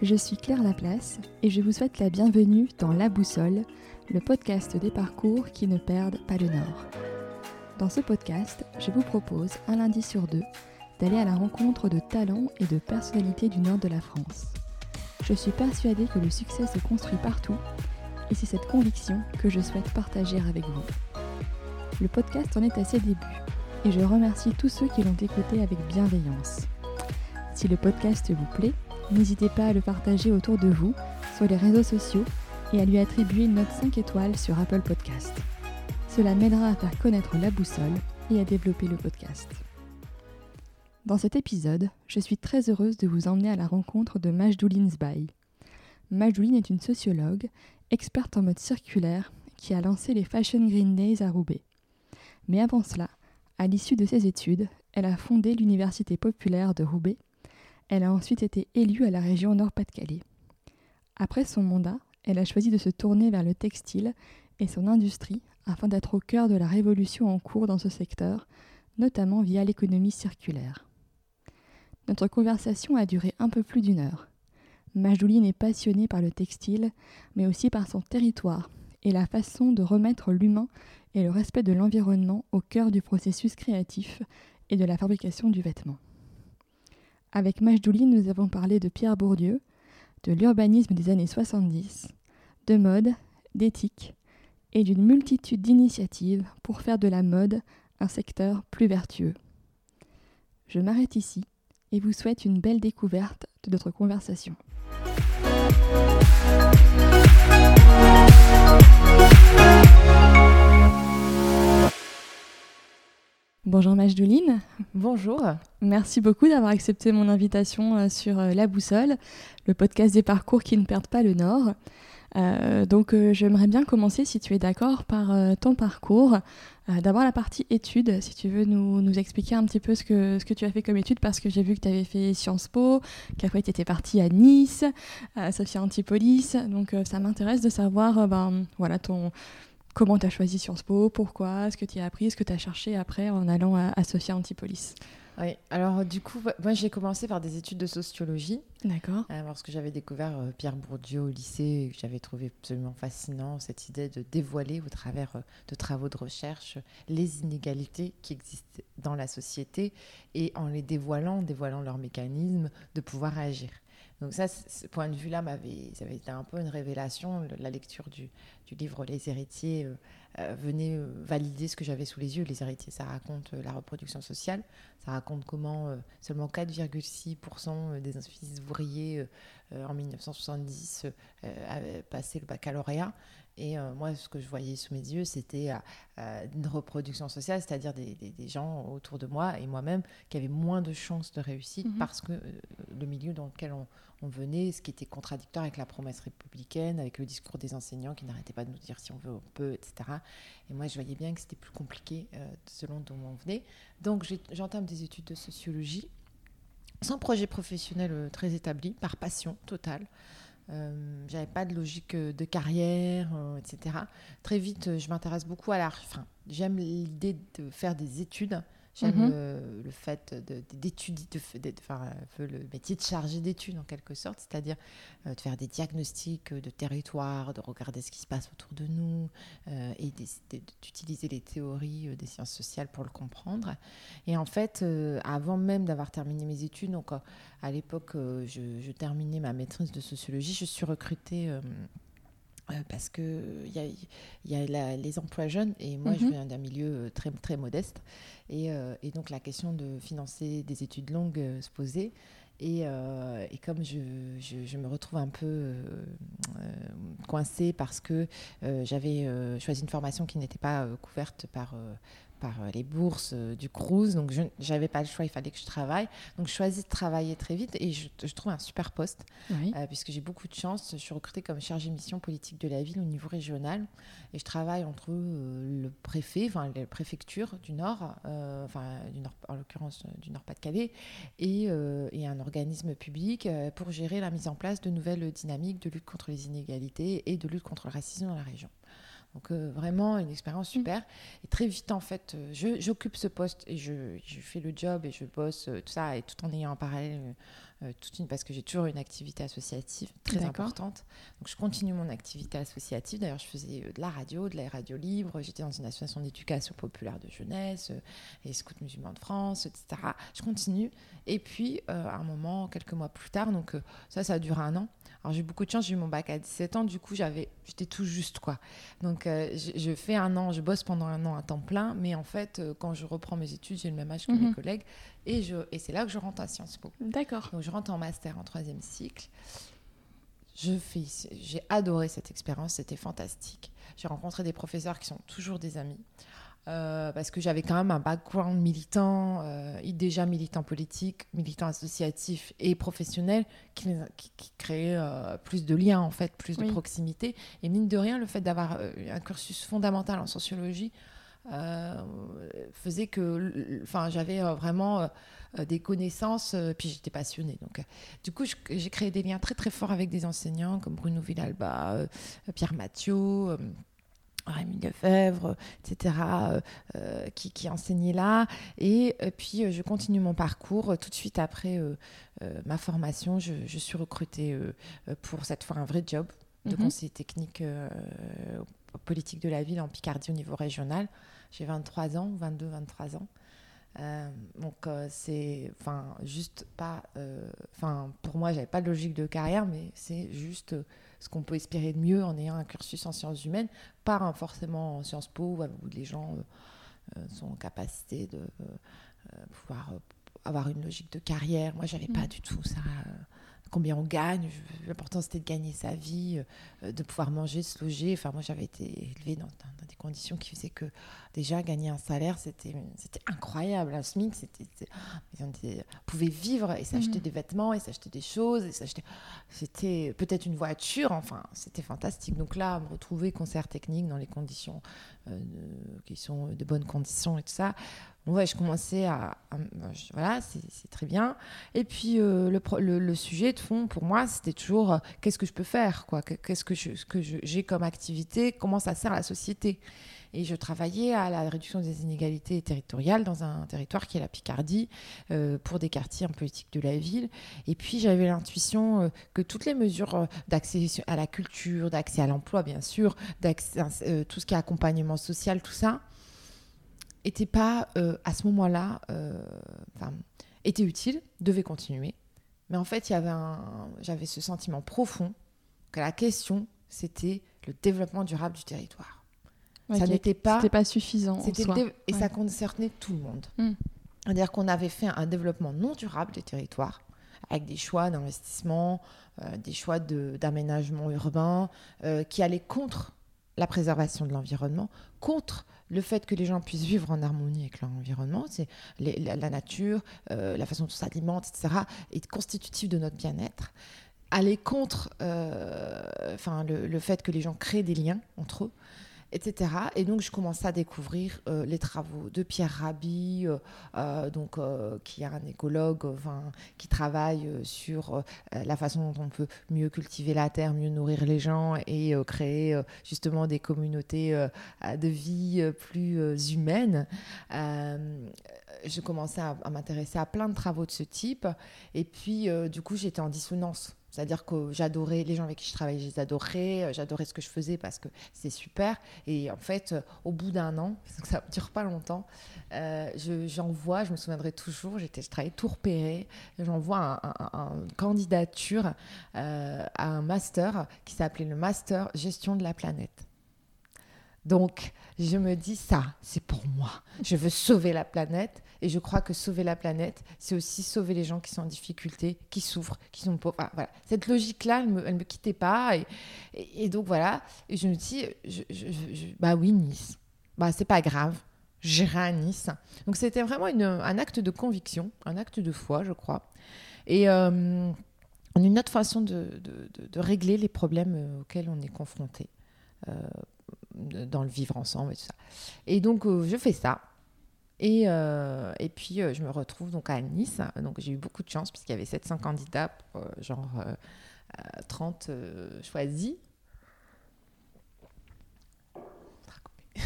je suis Claire Laplace et je vous souhaite la bienvenue dans La Boussole, le podcast des parcours qui ne perdent pas le nord. Dans ce podcast, je vous propose un lundi sur deux d'aller à la rencontre de talents et de personnalités du nord de la France. Je suis persuadée que le succès se construit partout et c'est cette conviction que je souhaite partager avec vous. Le podcast en est à ses débuts et je remercie tous ceux qui l'ont écouté avec bienveillance. Si le podcast vous plaît, n'hésitez pas à le partager autour de vous sur les réseaux sociaux et à lui attribuer une note 5 étoiles sur Apple Podcast. Cela m'aidera à faire connaître la boussole et à développer le podcast. Dans cet épisode, je suis très heureuse de vous emmener à la rencontre de Majdouline Zbaï. Majdouline est une sociologue, experte en mode circulaire, qui a lancé les Fashion Green Days à Roubaix. Mais avant cela, à l'issue de ses études, elle a fondé l'Université populaire de Roubaix. Elle a ensuite été élue à la région Nord-Pas-de-Calais. Après son mandat, elle a choisi de se tourner vers le textile et son industrie afin d'être au cœur de la révolution en cours dans ce secteur, notamment via l'économie circulaire. Notre conversation a duré un peu plus d'une heure. Majouline est passionnée par le textile, mais aussi par son territoire et la façon de remettre l'humain et le respect de l'environnement au cœur du processus créatif et de la fabrication du vêtement. Avec Majdouli, nous avons parlé de Pierre Bourdieu, de l'urbanisme des années 70, de mode, d'éthique et d'une multitude d'initiatives pour faire de la mode un secteur plus vertueux. Je m'arrête ici et vous souhaite une belle découverte de notre conversation. Bonjour Majdouline. Bonjour. Merci beaucoup d'avoir accepté mon invitation euh, sur euh, La Boussole, le podcast des parcours qui ne perdent pas le nord. Euh, donc j'aimerais bien commencer, si tu es d'accord, par ton parcours. D'abord la partie études, si tu veux nous, nous, expliquer un petit peu ce que, ce que tu as fait comme études, parce que j'ai vu que tu avais fait Sciences Po, qu'après tu étais partie à Nice, à Sophia Antipolis. Donc ça m'intéresse de savoir ben, voilà, ton, Comment tu as choisi Sciences Po Pourquoi Ce que tu as appris Ce que tu as cherché après en allant à, Sophia Antipolis oui, alors du coup, moi j'ai commencé par des études de sociologie. D'accord. Euh, parce que j'avais découvert euh, Pierre Bourdieu au lycée et que j'avais trouvé absolument fascinant cette idée de dévoiler au travers euh, de travaux de recherche les inégalités qui existent dans la société et en les dévoilant, dévoilant leurs mécanismes, de pouvoir agir. Donc ça, ce point de vue-là m'avait, ça avait été un peu une révélation. La lecture du, du livre Les héritiers euh, euh, venait euh, valider ce que j'avais sous les yeux. Les héritiers, ça raconte la reproduction sociale. Ça raconte comment seulement 4,6% des fils ouvriers en 1970 avaient passé le baccalauréat. Et moi, ce que je voyais sous mes yeux, c'était une reproduction sociale, c'est-à-dire des, des, gens autour de moi et moi-même qui avaient moins de chances de réussite mmh parce que le milieu dans lequel on, on venait, ce qui était contradictoire avec la promesse républicaine, avec le discours des enseignants qui n'arrêtaient pas de nous dire si on veut, on peut, etc. Et moi, je voyais bien que c'était plus compliqué euh, selon d'où on venait. Donc, j'entame des études de sociologie, sans projet professionnel euh, très établi, par passion totale. Euh, j'avais pas de logique euh, de carrière, etc. Très vite, je m'intéresse beaucoup à l'art. Enfin, j'aime l'idée de faire des études J'aime mhm. le, fait d'étudier, de, enfin, le métier de chargé d'études en quelque sorte, c'est-à-dire euh, de faire des diagnostics de territoire, de regarder ce qui se passe autour de nous euh, et d'utiliser les théories euh, des sciences sociales pour le comprendre. Et en fait, avant même d'avoir terminé mes études, donc à l'époque, je, je, terminais ma maîtrise de sociologie, je suis recrutée euh, parce qu'il y a, y a les emplois jeunes et moi je mhm. viens d'un milieu euh, très, très modeste et, euh, et, donc la question de financer des études longues se posait et, et comme je, je, je, me retrouve un peu coincée parce que j'avais choisi une formation qui n'était pas couverte par par euh, les bourses euh, du cruise. Donc, je n'avais pas le choix, il fallait que je travaille. Donc, je choisis de travailler très vite et je, trouve un super poste, euh, puisque j'ai beaucoup de chance. Je suis recrutée comme chargée mission politique de la ville au niveau régional. Et je travaille entre le préfet, enfin, la préfecture du Nord, enfin, du Nord, en l'occurrence du Nord-Pas-de-Calais, et, et, un organisme public pour gérer la mise en place de nouvelles dynamiques de lutte contre les inégalités et de lutte contre le racisme dans la région. Donc euh, vraiment une expérience mm. super. Et très vite en fait, euh, j'occupe ce poste et je, je, fais le job et je bosse euh, tout ça et tout en ayant en parallèle euh, toute une, parce que j'ai toujours une activité associative très importante. Donc je continue mon activité associative. D'ailleurs, je faisais euh, de la radio, de la radio libre. J'étais dans une association d'éducation populaire de jeunesse, euh, et Scouts musulmans de France, etc. Je continue. Et puis, à un moment, quelques mois plus tard, donc ça, ça a duré un an. Alors j'ai eu beaucoup de chance, j'ai eu mon bac à 17 ans, du coup j'avais, j'étais tout juste quoi. Donc je, fais un an, je bosse pendant un an à temps plein, mais en fait quand je reprends mes études, j'ai le même âge que mes mhm. collègues et, je, et c'est là que je rentre à Sciences Po. D'accord. Donc je rentre en master en troisième cycle. Je fais, j'ai adoré cette expérience, c'était fantastique. J'ai rencontré des professeurs qui sont toujours des amis. Euh, parce que j'avais quand même un background militant, euh, déjà militant politique, militant associatif et professionnel, qui, qui, créait euh, plus de liens, en fait, plus de proximité. Et mine de rien, le fait d'avoir un cursus fondamental en sociologie faisait que enfin, j'avais vraiment des connaissances, puis j'étais passionnée. Donc, du coup, j'ai créé des liens très très forts avec des enseignants comme Bruno Villalba, Pierre Mathieu. Rémi Lefebvre, etc., euh, euh, qui, qui enseignait là. Et, euh, puis, je continue mon parcours. Tout de suite après ma formation, je, suis recrutée pour cette fois un vrai job de mhm. conseiller technique politique de la ville en Picardie au niveau régional. J'ai 23 ans, 22, 23 ans. donc c'est enfin juste pas enfin pour moi j'avais pas de logique de carrière mais c'est juste ce qu'on peut espérer de mieux en ayant un cursus en sciences humaines, pas forcément en Sciences Po où les gens euh, euh, sont en capacité de euh, pouvoir avoir une logique de carrière. Moi, j'avais pas mm. du tout ça combien on gagne. L'important, c'était de gagner sa vie, euh, de pouvoir manger, se loger. Enfin, moi, j'avais été élevée dans, des conditions qui faisaient que déjà gagner un salaire, c'était incroyable. Un SMIC, c'était, on pouvait vivre et s'acheter mhm. des vêtements et s'acheter des choses. et s'acheter C'était peut-être une voiture. Enfin, c'était fantastique. Donc là, me retrouver concert technique dans les conditions euh, qui sont de bonnes conditions et tout ça ouais, je commençais à, voilà, c'est très bien. Et puis euh, le, sujet de fond pour moi, c'était toujours euh, qu'est-ce que je peux faire, qu'est-ce que j'ai comme activité, comment ça sert à la société? Et je travaillais à la réduction des inégalités territoriales dans un territoire qui est la Picardie, euh, pour des quartiers en politique de la ville. Et puis j'avais l'intuition que toutes les mesures d'accès à la culture, d'accès à l'emploi, bien sûr, tout ce qui est accompagnement social, tout ça, était pas euh, à ce moment-là, euh, était utile, devait continuer. Mais en fait, il y avait j'avais ce sentiment profond que la question, c'était le développement durable du territoire. ça n'était pas, c'était pas suffisant. Et ça concernait tout le monde. Hmm. C'est-à-dire qu'on avait fait un développement non durable des territoires avec des choix d'investissement, euh, des choix d'aménagement urbain qui allaient contre la préservation de l'environnement, contre le fait que les gens puissent vivre en harmonie avec leur environnement, c'est la, nature, euh, la façon dont on s'alimente, etc., est constitutif de notre bien-être. Aller contre euh, le, fait que les gens créent des liens entre eux, etc. Et donc, je commençais à découvrir euh, les travaux de Pierre Rabhi, euh, euh, donc, qui est un écologue qui travaille sur la façon dont on peut mieux cultiver la terre, mieux nourrir les gens et créer justement des communautés de vie plus humaines je commençais à, à m'intéresser à plein de travaux de ce type. Et puis, du coup, j'étais en dissonance c'est-à-dire que j'adorais les gens avec qui je travaillais, je les adorais, euh, j'adorais ce que je faisais parce que c'est super. Et en fait, euh, au bout d'un an, parce que ça ne dure pas longtemps, euh, j'envoie, je, me souviendrai toujours, je travaillais tout repéré, j'envoie une candidature à un master qui s'appelait le Master Gestion de la planète. Donc, je me dis, ça, c'est pour moi. Je veux sauver la planète. Et je crois que sauver la planète, c'est aussi sauver les gens qui sont en difficulté, qui souffrent, qui sont pauvres. voilà. Cette logique-là, elle ne me, quittait pas. Et, donc, voilà. Et je me dis, bah oui, Nice. Bah, c'est pas grave. J'irai à Nice. Donc, c'était vraiment un acte de conviction, un acte de foi, je crois. Et. Euh, une autre façon de, de, régler les problèmes euh, auxquels on est confronté. Euh, dans le vivre ensemble et tout ça. Et donc, euh, je fais ça. Et, euh, et puis, euh, je me retrouve donc à Nice. Donc, j'ai eu beaucoup de chance puisqu'il y avait 700 candidats, genre 30 choisis.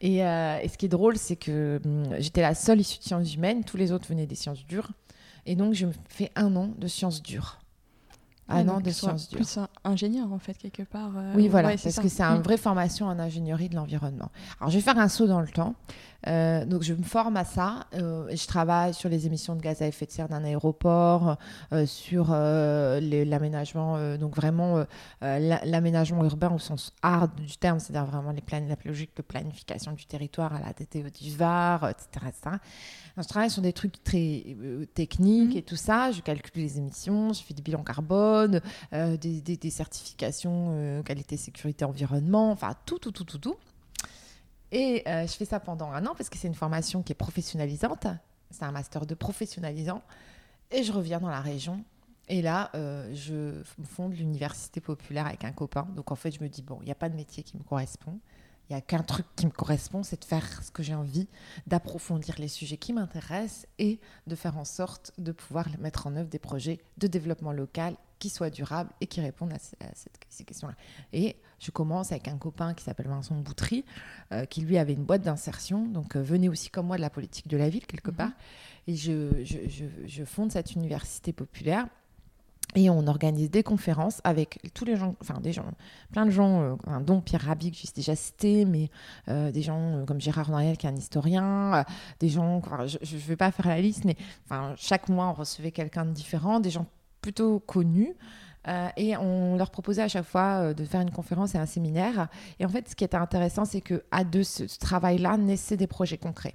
Et, et, ce qui est drôle, c'est que hum, j'étais la seule issue de sciences humaines. Tous les autres venaient des sciences dures. Et donc, je me fais un an de sciences dures. Un an de sciences dures. Plus ingénieur, en fait, quelque part. Euh, oui, voilà, parce que c'est une mm. vraie formation en ingénierie de l'environnement. Alors, je vais faire un saut dans le temps. Euh, donc, je me forme à ça. Euh, je travaille sur les émissions de gaz à effet de serre d'un aéroport, euh, sur l'aménagement, donc vraiment l'aménagement urbain au sens hard du terme, c'est-à-dire vraiment les plans, la logique de planification du territoire à la DTE du VAR, etc. je travaille sur des trucs très techniques mmh. et tout ça. Je calcule les émissions, je fais des bilans carbone, des, des, des, certifications qualité, sécurité, environnement, enfin tout, tout, tout, tout, tout. Et euh, je fais ça pendant un an parce que c'est une formation qui est professionnalisante. C'est un master de professionnalisant. Et je reviens dans la région. Et là, euh, je fonde l'université populaire avec un copain. Donc en fait, je me dis, bon, il n'y a pas de métier qui me correspond. Il n'y a qu'un truc qui me correspond, c'est de faire ce que j'ai envie, d'approfondir les sujets qui m'intéressent et de faire en sorte de pouvoir mettre en œuvre des projets de développement local qui soient durables et qui répondent à, ces questions-là. Et je commence avec un copain qui s'appelle Vincent Boutry, euh, qui lui avait une boîte d'insertion, donc euh, venait aussi comme moi de la politique de la ville quelque mhm. part. Et je, je, fonde cette université populaire et on organise des conférences avec tous les gens, enfin des gens, plein de gens, euh, dont Pierre Rabhi que j'ai déjà cité, mais euh, des gens euh, comme Gérard Noël qui est un historien, des gens, je ne vais pas faire la liste, mais chaque mois on recevait quelqu'un de différent, des gens plutôt connus. Et on leur proposait à chaque fois de faire une conférence et un séminaire. Et en fait, ce qui était intéressant, c'est que à deux, ce, ce travail-là naissait des projets concrets.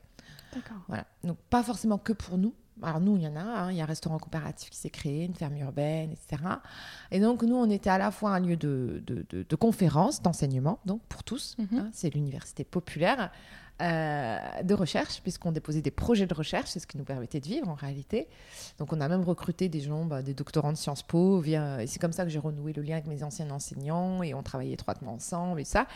D'accord. Voilà. Donc pas forcément que pour nous, alors nous, il y en a, hein, il y a un restaurant coopératif qui s'est créé, une ferme urbaine, etc. Et donc nous, on était à la fois un lieu de, de, de, conférence, d'enseignement, donc pour tous, mhm. hein, c'est l'université populaire, euh, de recherche, puisqu'on déposait des projets de recherche, c'est ce qui nous permettait de vivre en réalité. Donc on a même recruté des gens, bah, des doctorants de Sciences Po, et c'est comme ça que j'ai renoué le lien avec mes anciens enseignants, et on travaillait étroitement ensemble, et ça.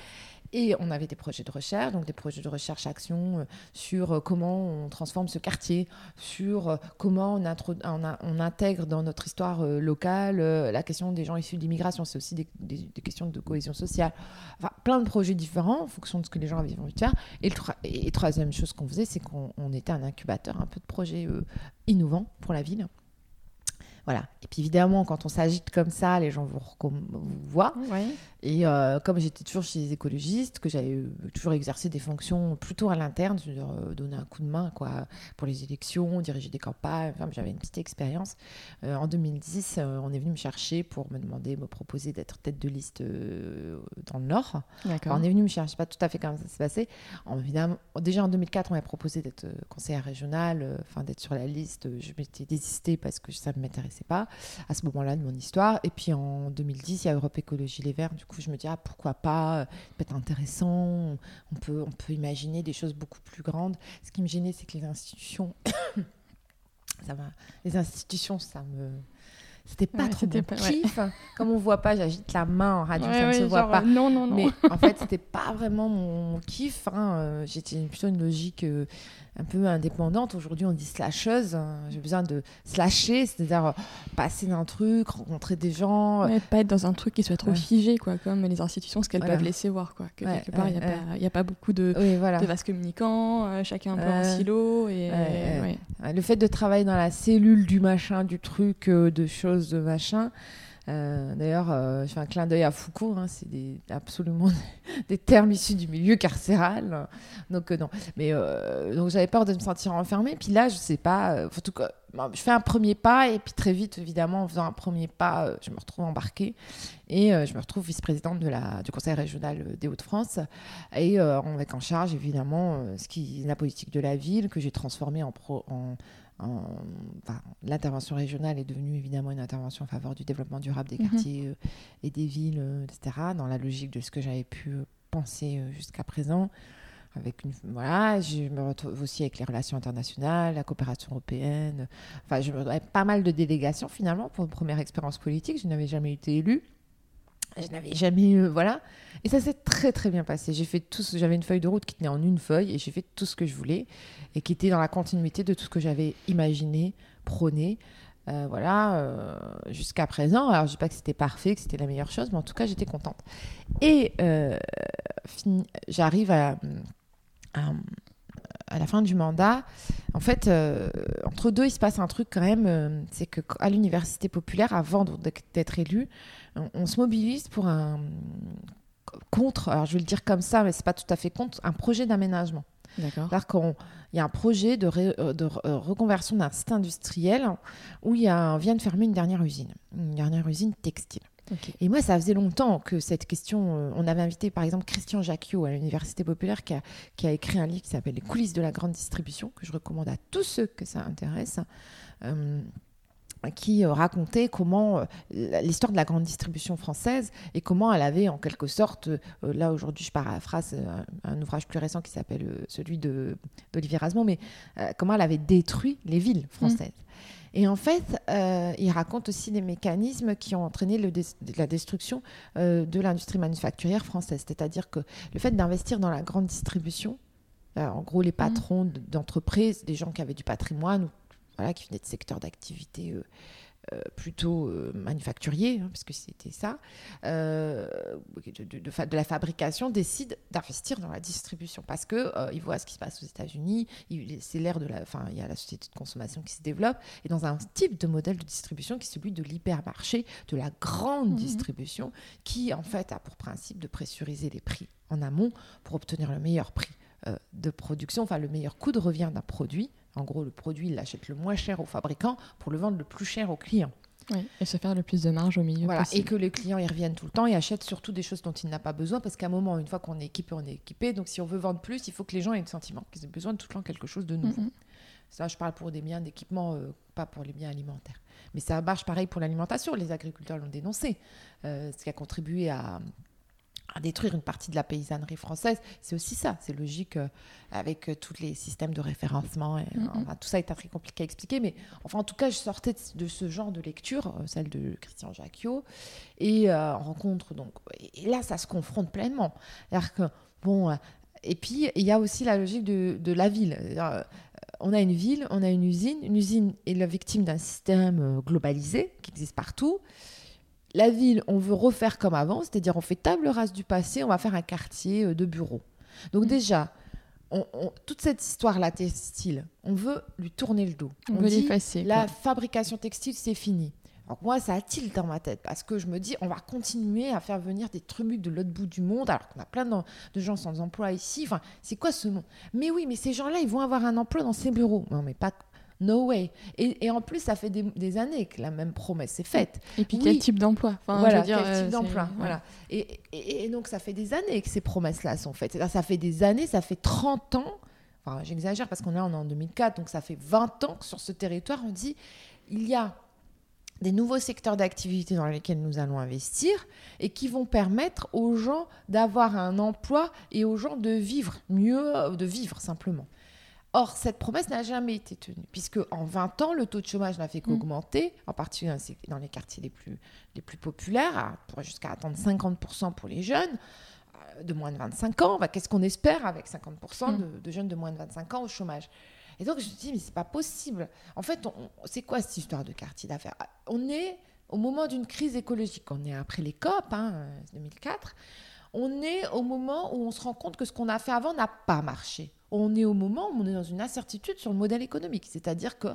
Et on avait des projets de recherche, donc des projets de recherche-action euh, sur euh, comment on transforme ce quartier, sur euh, comment on, intègre dans notre histoire locale la question des gens issus de l'immigration. C'est aussi des, questions de cohésion sociale. Enfin, plein de projets différents en fonction de ce que les gens avaient envie de faire. Et, troisième chose qu'on faisait, c'est qu'on était un incubateur un peu de projets innovants pour la ville. Voilà. Et puis évidemment, quand on s'agite comme ça, les gens vous, vous voient. Et euh, comme j'étais toujours chez les écologistes, que j'avais euh, toujours exercé des fonctions plutôt à l'interne, euh, donner un coup de main quoi, pour les élections, diriger des campagnes, enfin, j'avais une petite expérience. en 2010, on est venu me chercher pour me demander, me proposer d'être tête de liste dans le Nord. on est venu me chercher, pas tout à fait comment ça s'est passé. En, évidemment, déjà en 2004, on m'a proposé d'être conseillère régionale, enfin d'être sur la liste. Je m'étais désistée parce que ça ne m'intéressait pas à ce moment-là de mon histoire. Et puis en 2010, il y a Europe Écologie Les Verts, du coup, je me dis, ah, pourquoi pas, peut être intéressant, on peut, on peut imaginer des choses beaucoup plus grandes. Ce qui me gênait, c'est que les institutions, ça va, les institutions, ça me c'était pas trop mon kiff. Comme on voit pas, j'agite la main en radio, ça ne se voit pas. Non, non, non. Mais en fait, c'était pas vraiment mon kiff. Hein. Euh, j'étais plutôt une logique euh, un peu indépendante. Aujourd'hui, on dit slasheuse. J'ai besoin de slasher, c'est-à-dire euh, passer d'un truc, rencontrer des gens. pas être dans un truc qui soit trop figé, quoi, comme les institutions, ce qu'elles peuvent laisser voir. Quoi. Que quelque part, il n'y a, pas beaucoup de, de vases communicants, chacun un peu en silo. Et, Le fait de travailler dans la cellule du machin, du truc, de choses de machin. Euh, d'ailleurs, euh, je fais un clin d'œil à Foucault, hein, c'est absolument des termes issus du milieu carcéral. Donc, euh, non. Mais donc, j'avais peur de me sentir enfermée. Puis là, je sais pas, en tout cas, je fais un premier pas et puis très vite, évidemment, en faisant un premier pas, je me retrouve embarquée et je me retrouve vice-présidente du conseil régional des Hauts-de-France et avec en charge, évidemment, ce la politique de la ville que j'ai transformée en, pro, en l'intervention régionale est devenue évidemment une intervention en faveur du développement durable des mhm. quartiers euh, et des villes, euh, etc., dans la logique de ce que j'avais pu euh, penser jusqu'à présent. Avec une, voilà, je me retrouve aussi avec les relations internationales, la coopération européenne. Enfin, je me pas mal de délégations finalement pour une première expérience politique. Je n'avais jamais été élue. Je n'avais jamais, eu voilà. Et ça s'est très très bien passé. J'ai fait tout, j'avais une feuille de route qui tenait en une feuille et j'ai fait tout ce que je voulais et qui était dans la continuité de tout ce que j'avais imaginé, prôné. Euh, voilà, euh, jusqu'à présent. Alors, je dis pas que c'était parfait, que c'était la meilleure chose, mais en tout cas, j'étais contente. Et euh, j'arrive à, à la fin du mandat, en fait, euh, entre deux, il se passe un truc quand même, euh, c'est que à l'université populaire, avant d'être élu, on, se mobilise pour un contre, alors je vais le dire comme ça, mais c'est pas tout à fait contre, un projet d'aménagement. D'accord. C'est-à-dire qu'il y a un projet de, de reconversion d'un site industriel où il y a, vient de fermer une dernière usine, une dernière usine textile. Et moi, ça faisait longtemps que cette question. Euh, on avait invité par exemple Christian Jacquiot à l'Université populaire qui a, écrit un livre qui s'appelle Les coulisses de la grande distribution, que je recommande à tous ceux que ça intéresse. Euh, qui euh, racontait comment l'histoire de la grande distribution française et comment elle avait en quelque sorte, là aujourd'hui je paraphrase un, un, ouvrage plus récent qui s'appelle celui d'Olivier Rasmont, mais comment elle avait détruit les villes françaises. Et en fait, euh, il raconte aussi des mécanismes qui ont entraîné le la destruction euh, de l'industrie manufacturière française. C'est-à-dire que le fait d'investir dans la grande distribution, euh, en gros les mmh. patrons d'entreprises, des gens qui avaient du patrimoine, voilà, qui venaient de secteurs d'activité euh, plutôt euh, manufacturier, hein, parce que c'était ça, euh, de, de, la fabrication, décide d'investir dans la distribution parce que il voit ce qui se passe aux États-Unis. C'est l'ère de la, enfin, il y a la société de consommation qui se développe et dans un type de modèle de distribution qui est celui de l'hypermarché, de la grande mmh distribution, qui en fait a pour principe de pressuriser les prix en amont pour obtenir le meilleur prix de production, enfin le meilleur coût de revient d'un produit en gros, le produit, il l'achète le moins cher au fabricant pour le vendre le plus cher au client. Oui, et se faire le plus de marge au milieu. Voilà, et que les clients y reviennent tout le temps et achètent surtout des choses dont il n'a pas besoin parce qu'à un moment, une fois qu'on est équipé, on est équipé. Donc si on veut vendre plus, il faut que les gens aient le sentiment qu'ils aient besoin de tout le temps quelque chose de nouveau. Mm-hmm. Ça, je parle pour des biens d'équipement, euh, pas pour les biens alimentaires. Mais ça marche pareil pour l'alimentation. Les agriculteurs l'ont dénoncé, euh, ce qui a contribué à, à détruire une partie de la paysannerie française, c'est aussi ça. C'est logique euh, avec euh, tous les systèmes de référencement. Et, tout ça est très compliqué à expliquer. Mais enfin, en tout cas, je sortais de, ce genre de lecture, euh, celle de Christian Jacquiot, et en rencontre. Donc, et là, ça se confronte pleinement. Que, bon, et puis, il y a aussi la logique de, de la ville. On a une ville, on a une usine. Une usine est la victime d'un système globalisé qui existe partout la ville, on veut refaire comme avant, c'est-à-dire on fait table rase du passé, on va faire un quartier euh, de bureaux. Donc mm. déjà, toute cette histoire-là textile, on veut lui tourner le dos. On, veut l'effacer. La fabrication textile, c'est fini. Alors moi, ça a tilt dans ma tête parce que je me dis, on va continuer à faire venir des trucs de l'autre bout du monde alors qu'on a plein de, gens sans emploi ici. Enfin, c'est quoi ce monde Mais oui, mais ces gens-là, ils vont avoir un emploi dans ces bureaux. Non, mais pas No way. Et, en plus, ça fait des, années que la même promesse est faite. Et puis quel type d'emploi? Voilà, quel type euh, d'emploi. Voilà. Et, donc, ça fait des années que ces promesses-là sont faites. Ça fait des années, ça fait 30 ans. Enfin, j'exagère parce qu'on est en 2004, donc ça fait 20 ans que sur ce territoire, on dit il y a des nouveaux secteurs d'activité dans lesquels nous allons investir et qui vont permettre aux gens d'avoir un emploi et aux gens de vivre mieux, de vivre simplement. Or, cette promesse n'a jamais été tenue, puisque en 20 ans, le taux de chômage n'a fait mm. qu'augmenter, en particulier dans les quartiers les plus, les plus populaires, jusqu'à atteindre 50% pour les jeunes euh, de moins de 25 ans. Bah, qu'est-ce qu'on espère avec 50% mm. de, jeunes de moins de 25 ans au chômage? Et donc, je me dis, mais c'est pas possible. En fait, c'est quoi cette histoire de quartier d'affaires? On est au moment d'une crise écologique. On est après les COP, hein, 2004 on est au moment où on se rend compte que ce qu'on a fait avant n'a pas marché. On est au moment où on est dans une incertitude sur le modèle économique, c'est-à-dire que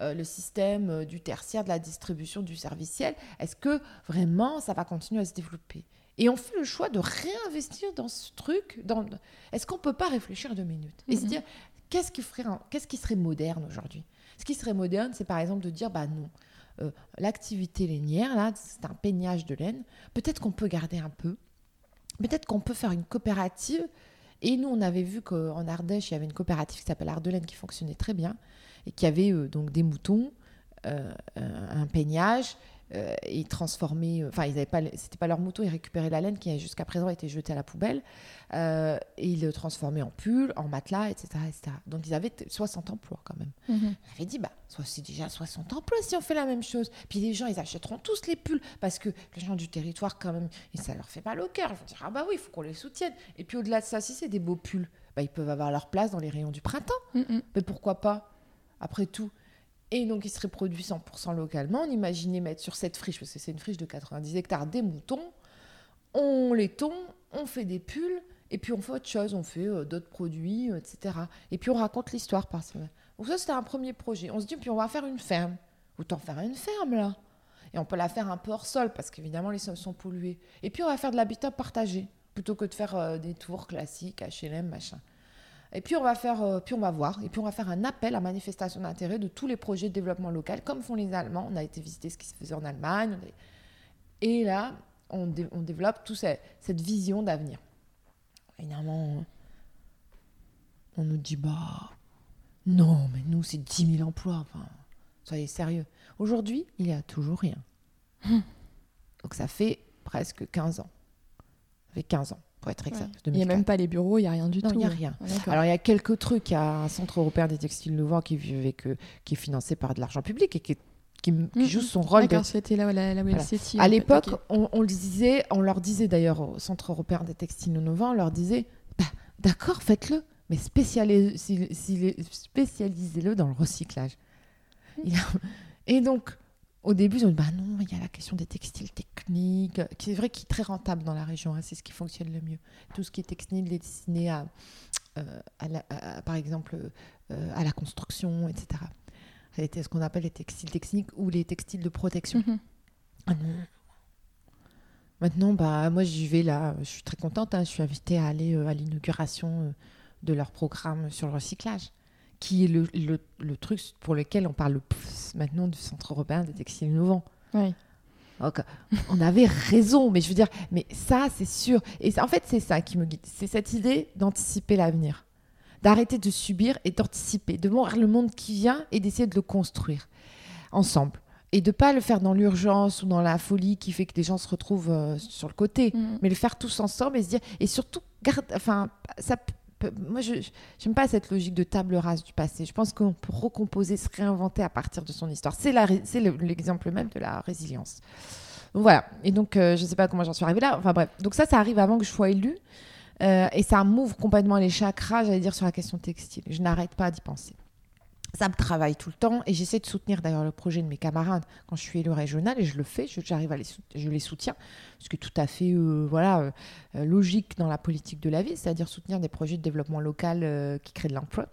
euh, le système euh, du tertiaire, de la distribution du serviciel, est-ce que vraiment ça va continuer à se développer? Et on fait le choix de réinvestir dans ce truc. Dans... Est-ce qu'on ne peut pas réfléchir deux minutes et se mhm. dire qu'est-ce qui, ferait qu'est-ce qui serait moderne aujourd'hui? Ce qui serait moderne, c'est par exemple de dire bah non, euh, l'activité lainière, là, c'est un peignage de laine. Peut-être qu'on peut garder un peu peut-être qu'on peut faire une coopérative. Et nous, on avait vu qu'en Ardèche, il y avait une coopérative qui s'appelle Ardelaine qui fonctionnait très bien et qui avait euh, donc des moutons, euh, un peignage euh, et. Euh, enfin, ils n'avaient pas, c'était pas leur moutons, ils récupéraient la laine qui jusqu'à présent été jetée à la poubelle euh, et ils le transformaient en pull, en matelas, etc., etc. Donc ils avaient 60 emplois quand même. Mm On avait dit bah c'est déjà 60 emplois si on fait la même chose. Puis les gens ils achèteront tous les pulls parce que les gens du territoire quand même et ça leur fait mal au cœur. Ils vont dire ah bah oui il faut qu'on les soutienne. Et puis au-delà de ça si c'est des beaux pulls, bah, ils peuvent avoir leur place dans les rayons du printemps. Mhm. Mais pourquoi pas? Après tout, et donc, il serait produit 100% localement. On imaginait mettre sur cette friche, parce que c'est une friche de 90 hectares, des moutons. On les tond, on fait des pulls Et puis on fait autre chose, on fait euh, d'autres produits, euh, etc. Et puis on raconte l'histoire par semaine. Donc ça, c'était un premier projet. On se dit, puis on va faire une ferme. Autant faire une ferme, là. Et on peut la faire un peu hors sol, parce qu'évidemment, les sols sont pollués. Et puis on va faire de l'habitat partagé, plutôt que de faire euh, des tours classiques, HLM, machin. Et puis on va faire, euh, puis on va voir, et puis on va faire un appel à manifestation d'intérêt de tous les projets de développement local, comme font les Allemands. On a été visiter ce qui se faisait en Allemagne. Et là, on, dé- on développe toute cette vision d'avenir. Évidemment, on nous dit, bah, non, mais nous, c'est 10 000 emplois. Enfin, soyez sérieux. Aujourd'hui, il n'y a toujours rien. Donc ça fait presque 15 ans. Ça fait 15 ans, pour être exact. Il n'y a 2004. même pas les bureaux, il n'y a rien du Non, tout. il n'y a rien. Ah. Alors, il y a quelques trucs. Il y a un centre européen des textiles innovants qui, est financé par de l'argent public et qui, qui, qui Mhm. joue son rôle de D'accord, c'était là, là, où Voilà. à l'époque, on, on le disait, on leur disait d'ailleurs au Centre européen des textiles innovants, on leur disait, bah, d'accord, faites-le, mais spécialisez-le dans le recyclage. A- Et donc, au début, ils ont dit, bah non, il y a la question des textiles techniques, qui est vrai qui est très rentable dans la région, hein, c'est ce qui fonctionne le mieux. Tout ce qui est textile destiné à, euh, à la- à- par exemple, euh, à la construction, etc. C'était ce qu'on appelle les textiles techniques ou les textiles de protection. Mhm. Ah non. Maintenant, bah, moi, j'y vais là. Je suis très contente. hein. Je suis invitée à aller euh, à l'inauguration euh, de leur programme sur le recyclage, qui est le, le- le truc pour lequel on parle le plus maintenant du Centre européen des textiles innovants. Ouais. Donc, on avait raison, mais je veux dire, mais ça, c'est sûr. Et ça- en fait, c'est ça qui me guide. C'est cette idée d'anticiper l'avenir, d'arrêter de subir et d'anticiper, de voir le monde qui vient et d'essayer de le construire ensemble. Et de pas le faire dans l'urgence ou dans la folie qui fait que des gens se retrouvent euh, sur le côté, Mhm. mais le faire tous ensemble et se dire et surtout garde enfin ça moi je j'aime pas cette logique de table rase du passé. Je pense qu'on peut recomposer se réinventer à partir de son histoire. C'est l'exemple même de la résilience. Donc voilà. Et donc euh, je sais pas comment j'en suis arrivée là. Enfin bref. Donc ça ça arrive avant que je sois élue. Euh, et ça m'ouvre complètement les chakras j'allais dire sur la question textile. Je n'arrête pas d'y penser ça me travaille tout le temps et j'essaie de soutenir d'ailleurs le projet de mes camarades quand je suis élue régionale et je le fais, j'arrive à les, je les soutiens, ce qui est tout à fait euh, voilà, euh, logique dans la politique de la ville, c'est-à-dire soutenir des projets de développement local euh, qui créent de l'emploi.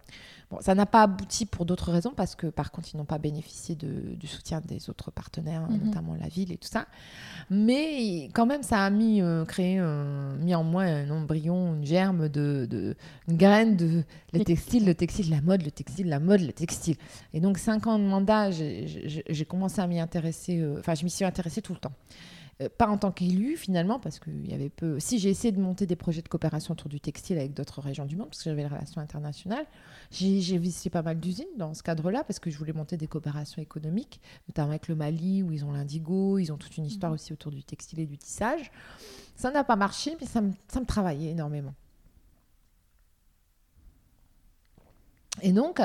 Bon, ça n'a pas abouti pour d'autres raisons parce que par contre ils n'ont pas bénéficié de- du soutien des autres partenaires, Mhm. notamment la ville et tout ça. Mais quand même ça a mis, euh, créé, euh, mis en moi un embryon, une germe de, de une graine de le textile, le textile, la mode, le textile, la mode, le textile. Et donc, cinq ans de mandat, j'ai commencé à m'y intéresser. euh, Enfin, je m'y suis intéressée tout le temps. Euh, pas en tant qu'élue, finalement, parce qu'il y avait peu. Si j'ai essayé de monter des projets de coopération autour du textile avec d'autres régions du monde, parce que j'avais les relations internationales, j'ai j'ai visité pas mal d'usines dans ce cadre-là, parce que je voulais monter des coopérations économiques, notamment avec le Mali, où ils ont l'indigo, ils ont toute une histoire aussi autour du textile et du tissage. Ça n'a pas marché, mais ça me, ça me travaillait énormément. Et donc,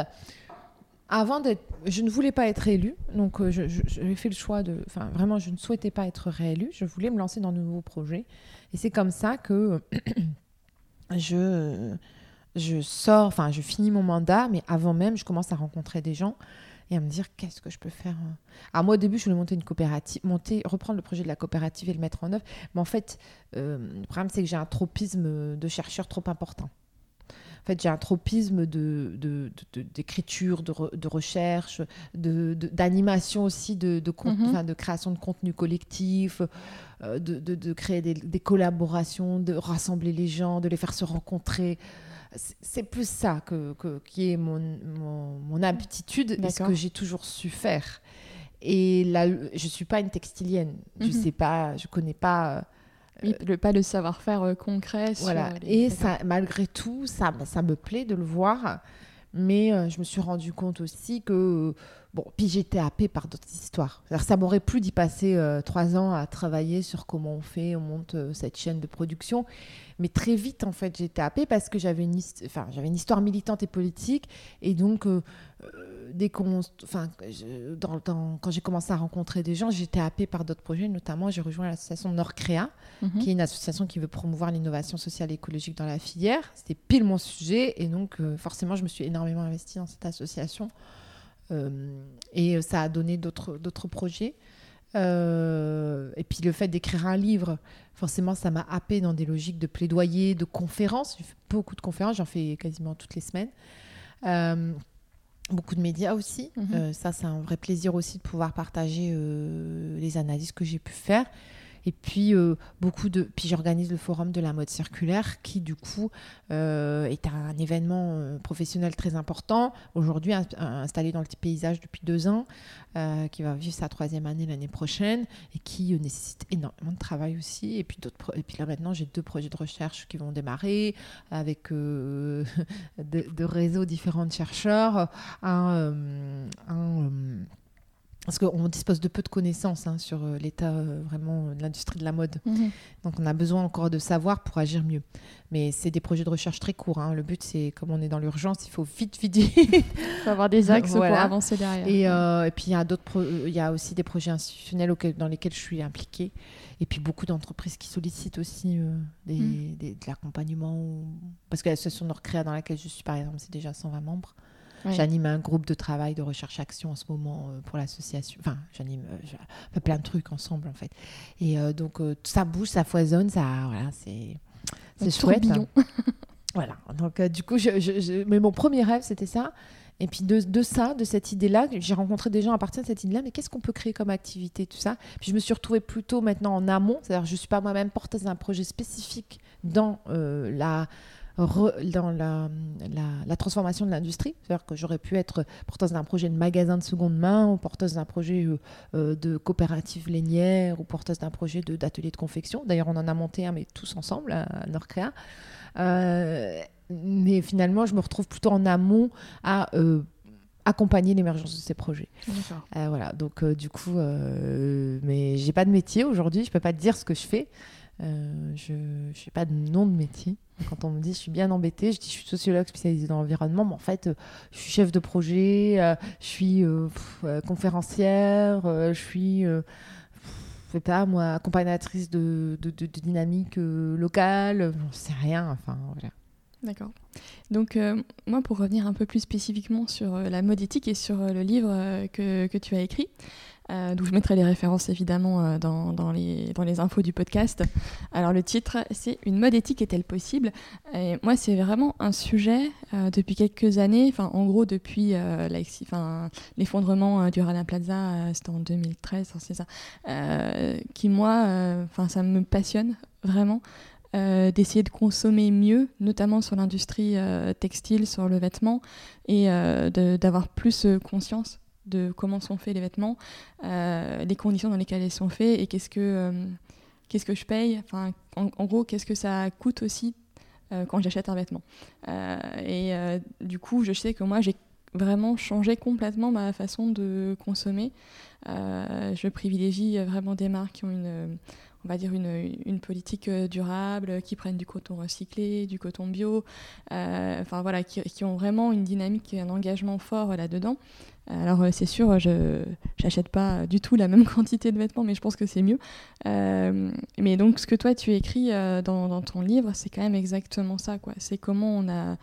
avant d'être, je ne voulais pas être élue, donc euh, j'ai fait le choix de, enfin vraiment, je ne souhaitais pas être réélue. Je voulais me lancer dans de nouveaux projets, et c'est comme ça que je je sors, enfin je finis mon mandat, mais avant même, je commence à rencontrer des gens et à me dire qu'est-ce que je peux faire. euh. Alors moi au début, je voulais monter une coopérative, monter, reprendre le projet de la coopérative et le mettre en œuvre, mais en fait, euh, le problème c'est que j'ai un tropisme de chercheur trop important. En fait, j'ai un tropisme de, de- de- de- d'écriture, de, re- de recherche, d'animation aussi, de, Mhm. de création de contenu collectif, euh, de, créer des, des collaborations, de rassembler les gens, de les faire se rencontrer. C'est, plus ça que, que- qui est mon, mon, mon aptitude et ce que j'ai toujours su faire. Et là, je ne suis pas une textilienne. Je Mhm. sais pas, je connais pas. Oui, le, pas le savoir-faire euh, concret. sur voilà. les- Et ça, malgré tout, ça, ça me plaît de le voir. Mais euh, je me suis rendu compte aussi que. Bon, puis j'étais happée par d'autres histoires. Ça m'aurait plu d'y passer euh, trois ans à travailler sur comment on fait, on monte euh, cette chaîne de production. Mais très vite, en fait, j'étais happée parce que j'avais une, hist- enfin, j'avais une histoire militante et politique. Et donc, euh, euh, dès qu'on, enfin, je- dans, dans- quand j'ai commencé à rencontrer des gens, j'étais happée par d'autres projets. Notamment, j'ai rejoint l'association Nord-Créa, Mhm. qui est une association qui veut promouvoir l'innovation sociale et écologique dans la filière. C'était pile mon sujet. Et donc, euh, forcément, je me suis énormément investie dans cette association. Euh, et ça a donné d'autres d'autres projets. et puis le fait d'écrire un livre, forcément, ça m'a happé dans des logiques de plaidoyer, de conférences. J'ai fait beaucoup de conférences, j'en fais quasiment toutes les semaines. beaucoup de médias aussi. Mhm. ça, c'est un vrai plaisir aussi de pouvoir partager les analyses que j'ai pu faire. Et puis, euh, beaucoup de... puis j'organise le forum de la mode circulaire qui, du coup, euh, est un événement euh, professionnel très important. Aujourd'hui, installé dans le paysage depuis deux ans, qui va vivre sa troisième année l'année prochaine et qui nécessite énormément de travail aussi. Et puis, et puis là, maintenant, j'ai deux projets de recherche qui vont démarrer avec de, réseaux différents de chercheurs. un parce qu'on dispose de peu de connaissances hein, sur euh, l'état euh, vraiment de l'industrie de la mode. Mhm. Donc on a besoin encore de savoir pour agir mieux. Mais c'est des projets de recherche très courts. Hein. Le but, c'est comme on est dans l'urgence, il faut vite, vite, vite. Il faut avoir des axes pour avancer derrière. Et, euh, et puis il y, a il y a aussi des projets institutionnels dans lesquels je suis impliquée. Et puis beaucoup d'entreprises qui sollicitent aussi des, mhm. de l'accompagnement. Parce que l'association Nord-Créa dans laquelle je suis, par exemple, c'est déjà 120 membres. J'anime un groupe de travail de recherche-action en ce moment euh, pour l'association. Enfin, j'anime euh, plein de trucs ensemble en fait. Et euh, donc ça bouge, ça foisonne, ça, voilà, c'est c'est chouette. Hein. voilà. Donc du coup, je, mais mon premier rêve c'était ça. Et puis de, de ça, de cette idée-là, j'ai rencontré des gens à partir de cette idée-là, mais qu'est-ce qu'on peut créer comme activité, tout ça? Puis je me suis retrouvée plutôt maintenant en amont, c'est-à-dire je ne suis pas moi-même porteuse d'un projet spécifique dans la dans la, la, transformation de l'industrie. C'est-à-dire que j'aurais pu être porteuse d'un projet de magasin de seconde main, ou porteuse d'un projet euh, euh, de coopérative lainière, ou porteuse d'un projet d'atelier de, confection. D'ailleurs, on en a monté un, mais tous ensemble à, Nordcrea. Euh, mais finalement, je me retrouve plutôt en amont à accompagner l'émergence de ces projets. voilà, donc du coup, mais j'ai pas de métier aujourd'hui, je peux pas te dire ce que je fais. je n'ai pas de nom de métier. Quand on me dit je suis bien embêtée, je dis je suis sociologue spécialisée dans l'environnement, mais en fait, euh, je suis chef de projet, euh, je suis euh, conférencière, je suis, pas moi, accompagnatrice de, de, de, dynamique locale, sais rien, enfin voilà. D'accord. Donc moi, pour revenir un peu plus spécifiquement sur la mode éthique et sur le livre que, que, tu as écrit, euh, donc je mettrai les références évidemment euh, dans, les, infos du podcast. Alors le titre, c'est Une mode éthique est-elle possible? Et moi, c'est vraiment un sujet euh, depuis quelques années, enfin en gros depuis l'effondrement du Rana Plaza, c'était en 2013, c'est ça, qui moi, enfin ça me passionne vraiment. d'essayer de consommer mieux, notamment sur l'industrie textile, sur le vêtement, et d'avoir plus conscience de comment sont faits les vêtements, euh, les conditions dans lesquelles ils sont faits et qu'est-ce que, euh, qu'est-ce que je paye. Enfin, en, gros, qu'est-ce que ça coûte aussi euh, quand j'achète un vêtement. et du coup, je sais que moi, j'ai vraiment changé complètement ma façon de consommer. je privilégie vraiment des marques qui ont une on va dire une, une, politique durable, qui prennent du coton recyclé, du coton bio, enfin voilà, qui, qui, ont vraiment une dynamique et un engagement fort là-dedans. Alors euh, c'est sûr, je n'achète pas du tout la même quantité de vêtements, mais je pense que c'est mieux. Euh, mais donc ce que toi tu écris euh, dans, dans, ton livre, c'est quand même exactement ça. C'est comment on a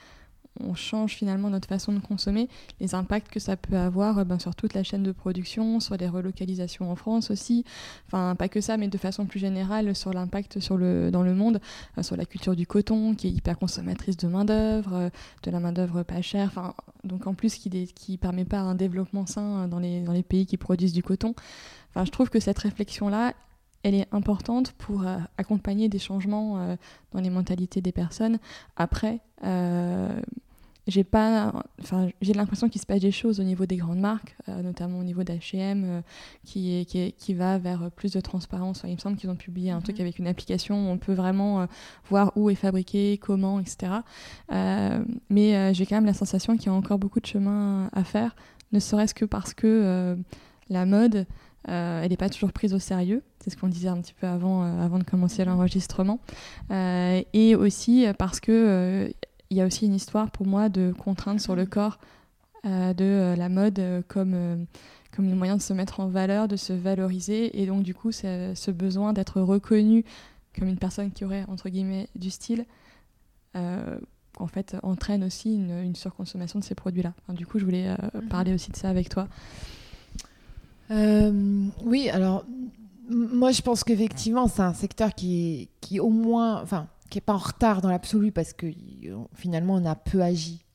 on change finalement notre façon de consommer, les impacts que ça peut avoir euh, ben, sur toute la chaîne de production, sur les relocalisations en France aussi, enfin pas que ça, mais de façon plus générale sur l'impact sur le, dans le monde, euh, sur la culture du coton qui est hyper consommatrice de main-d'œuvre, euh, de la main-d'œuvre pas chère, enfin, donc en plus qui ne permet pas un développement sain dans les, dans les pays qui produisent du coton. Enfin, je trouve que cette réflexion-là, elle est importante pour accompagner des changements dans les mentalités des personnes. Après, j'ai pas enfin j'ai l'impression qu'il se passe des choses au niveau des grandes marques euh, notamment au niveau d'H&M qui, qui, qui, va vers plus de transparence il me semble qu'ils ont publié un truc mhm. avec une application où on peut vraiment euh, voir où est fabriqué comment etc mais j'ai quand même la sensation qu'il y a encore beaucoup de chemin à faire ne serait-ce que parce que la mode elle n'est pas toujours prise au sérieux, c'est ce qu'on disait un petit peu avant, avant de commencer l'enregistrement, et aussi parce que il y a aussi une histoire pour moi de contrainte sur le corps euh, de euh, la mode euh, comme, comme moyen de se mettre en valeur, de se valoriser. Et donc, du coup, ce besoin d'être reconnu comme une personne qui aurait, entre guillemets, du style, en fait, entraîne aussi une, surconsommation de ces produits-là. du coup, je voulais mhm. parler aussi de ça avec toi. Oui, alors moi je pense qu'effectivement c'est un secteur qui, qui au moins, enfin, qui n'est pas en retard dans l'absolu parce que finalement on a peu agi